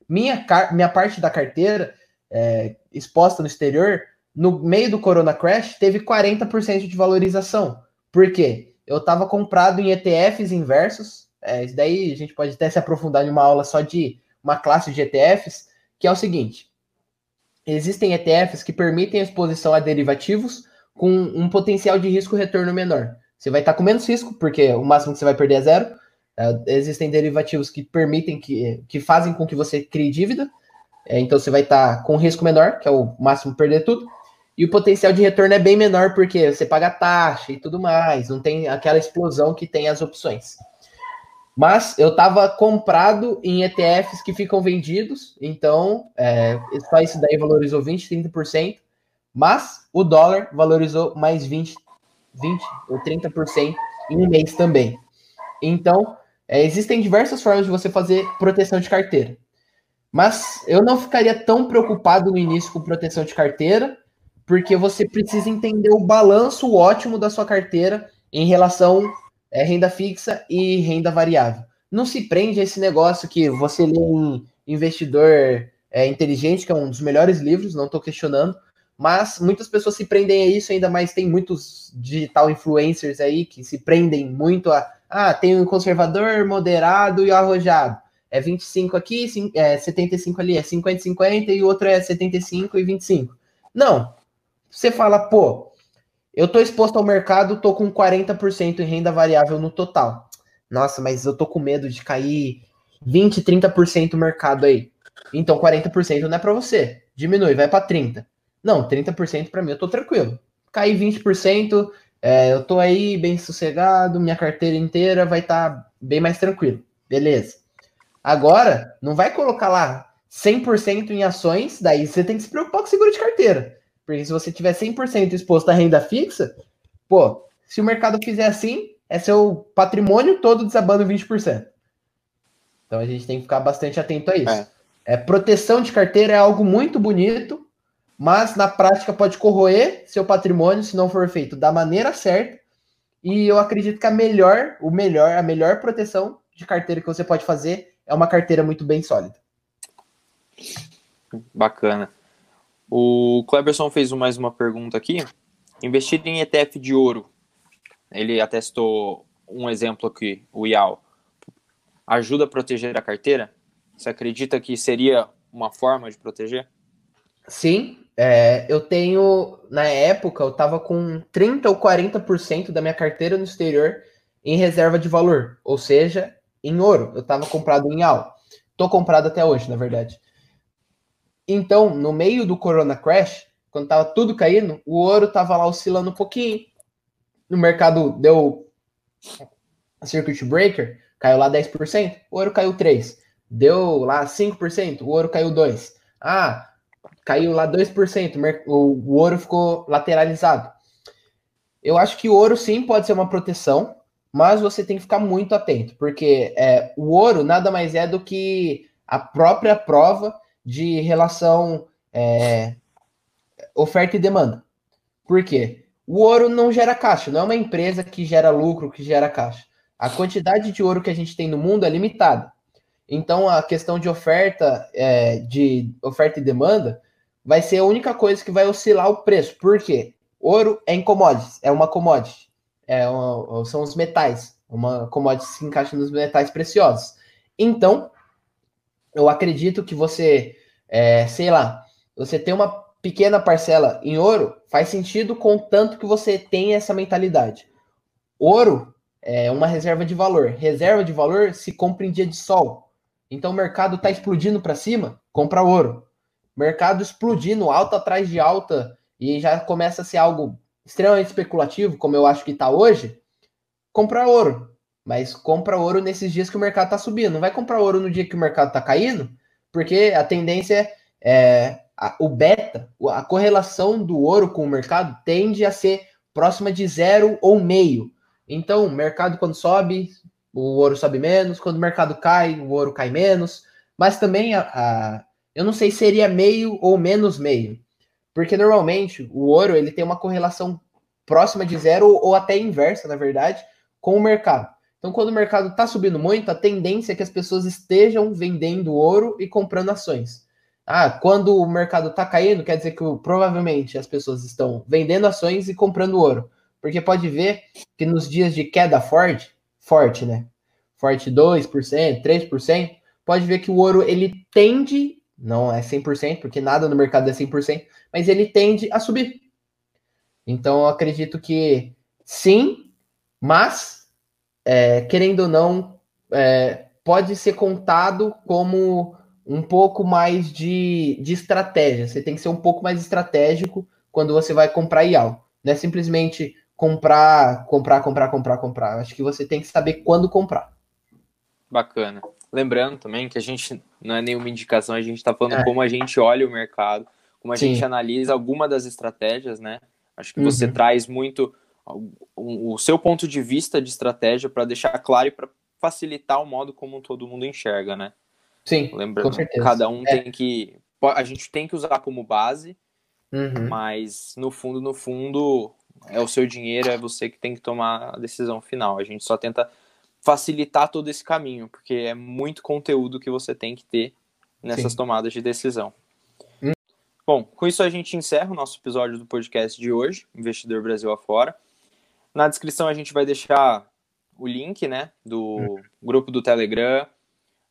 B: Minha, minha parte da carteira é, exposta no exterior, no meio do Corona Crash, teve 40% de valorização. Por quê? Eu estava comprado em ETFs inversos, é, isso daí a gente pode até se aprofundar em uma aula só de uma classe de ETFs, que é o seguinte: existem ETFs que permitem a exposição a derivativos com um potencial de risco retorno menor. Você vai estar com menos risco, porque o máximo que você vai perder é zero. É, existem derivativos que permitem que, que fazem com que você crie dívida. É, então você vai estar com risco menor, que é o máximo perder tudo. E o potencial de retorno é bem menor, porque você paga taxa e tudo mais, não tem aquela explosão que tem as opções. Mas eu estava comprado em ETFs que ficam vendidos, então é, só isso daí valorizou 20, 30%, mas o dólar valorizou mais 20, 20 ou 30% em um mês também. Então, é, existem diversas formas de você fazer proteção de carteira. Mas eu não ficaria tão preocupado no início com proteção de carteira, porque você precisa entender o balanço ótimo da sua carteira em relação é renda fixa e renda variável. Não se prende a esse negócio que você lê um investidor é, inteligente, que é um dos melhores livros, não estou questionando, mas muitas pessoas se prendem a isso, ainda mais tem muitos digital influencers aí que se prendem muito a ah, tem um conservador, moderado e arrojado. É 25 aqui, é 75 ali, é 50 50 e o outro é 75 e 25. Não. Você fala, pô, eu tô exposto ao mercado, tô com 40% em renda variável no total. Nossa, mas eu tô com medo de cair 20, 30% o mercado aí. Então 40% não é para você. Diminui, vai para 30. Não, 30% para mim eu tô tranquilo. Cair 20%, é, eu tô aí bem sossegado, minha carteira inteira vai estar tá bem mais tranquilo. Beleza. Agora, não vai colocar lá 100% em ações, daí você tem que se preocupar com seguro de carteira. Porque se você tiver 100% exposto à renda fixa, pô, se o mercado fizer assim, é seu patrimônio todo desabando 20%. Então a gente tem que ficar bastante atento a isso. É. é. proteção de carteira é algo muito bonito, mas na prática pode corroer seu patrimônio se não for feito da maneira certa. E eu acredito que a melhor, o melhor, a melhor proteção de carteira que você pode fazer é uma carteira muito bem sólida.
A: Bacana. O Cleberson fez mais uma pergunta aqui. Investir em ETF de ouro, ele atestou um exemplo aqui, o IAL, ajuda a proteger a carteira? Você acredita que seria uma forma de proteger?
B: Sim, é, eu tenho, na época, eu estava com 30% ou 40% da minha carteira no exterior em reserva de valor, ou seja, em ouro. Eu estava comprado em AL. Tô comprado até hoje, na verdade. Então, no meio do Corona Crash, quando tava tudo caindo, o ouro tava lá oscilando um pouquinho. No mercado deu a circuit breaker, caiu lá 10%, o ouro caiu 3%. Deu lá 5%, o ouro caiu 2%. Ah, caiu lá 2%, o ouro ficou lateralizado. Eu acho que o ouro sim pode ser uma proteção, mas você tem que ficar muito atento, porque é, o ouro nada mais é do que a própria prova de relação é, oferta e demanda. Por quê? O ouro não gera caixa, não é uma empresa que gera lucro, que gera caixa. A quantidade de ouro que a gente tem no mundo é limitada. Então a questão de oferta, é, de oferta e demanda, vai ser a única coisa que vai oscilar o preço. Por quê? Ouro é em commodities, é uma commodity é uma, são os metais, uma commodity se encaixa nos metais preciosos. Então, eu acredito que você, é, sei lá, você tem uma pequena parcela em ouro, faz sentido contanto que você tenha essa mentalidade. Ouro é uma reserva de valor. Reserva de valor se compra em dia de sol. Então o mercado está explodindo para cima, compra ouro. Mercado explodindo, alta atrás de alta, e já começa a ser algo extremamente especulativo, como eu acho que está hoje, comprar ouro. Mas compra ouro nesses dias que o mercado está subindo. Não vai comprar ouro no dia que o mercado está caindo, porque a tendência é a, o beta, a correlação do ouro com o mercado tende a ser próxima de zero ou meio. Então, o mercado quando sobe, o ouro sobe menos, quando o mercado cai, o ouro cai menos. Mas também a, a eu não sei se seria meio ou menos meio. Porque normalmente o ouro ele tem uma correlação próxima de zero ou até inversa, na verdade, com o mercado. Então, quando o mercado está subindo muito, a tendência é que as pessoas estejam vendendo ouro e comprando ações. Ah, quando o mercado está caindo, quer dizer que provavelmente as pessoas estão vendendo ações e comprando ouro. Porque pode ver que nos dias de queda forte, forte, né? Forte 2%, 3%, pode ver que o ouro ele tende, não é 100%, porque nada no mercado é 100%, mas ele tende a subir. Então, eu acredito que sim, mas, é, querendo ou não, é, pode ser contado como um pouco mais de, de estratégia. Você tem que ser um pouco mais estratégico quando você vai comprar IAL. Não é simplesmente comprar, comprar, comprar, comprar, comprar. Acho que você tem que saber quando comprar.
A: Bacana. Lembrando também que a gente não é nenhuma indicação, a gente está falando é. como a gente olha o mercado como a Sim. gente analisa alguma das estratégias, né? Acho que você uhum. traz muito o, seu ponto de vista de estratégia para deixar claro e para facilitar o modo como todo mundo enxerga, né?
B: Sim,
A: lembrando, cada um é. tem que a gente tem que usar como base, uhum. mas no fundo, no fundo, é o seu dinheiro, é você que tem que tomar a decisão final. A gente só tenta facilitar todo esse caminho, porque é muito conteúdo que você tem que ter nessas Sim. tomadas de decisão. Bom, com isso a gente encerra o nosso episódio do podcast de hoje, Investidor Brasil Afora. Na descrição a gente vai deixar o link, né, do uhum. grupo do Telegram,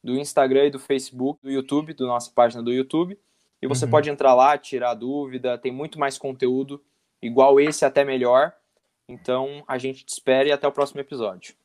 A: do Instagram e do Facebook, do YouTube, da nossa página do YouTube. E você uhum. pode entrar lá, tirar dúvida, tem muito mais conteúdo, igual esse, até melhor. Então a gente te espera e até o próximo episódio.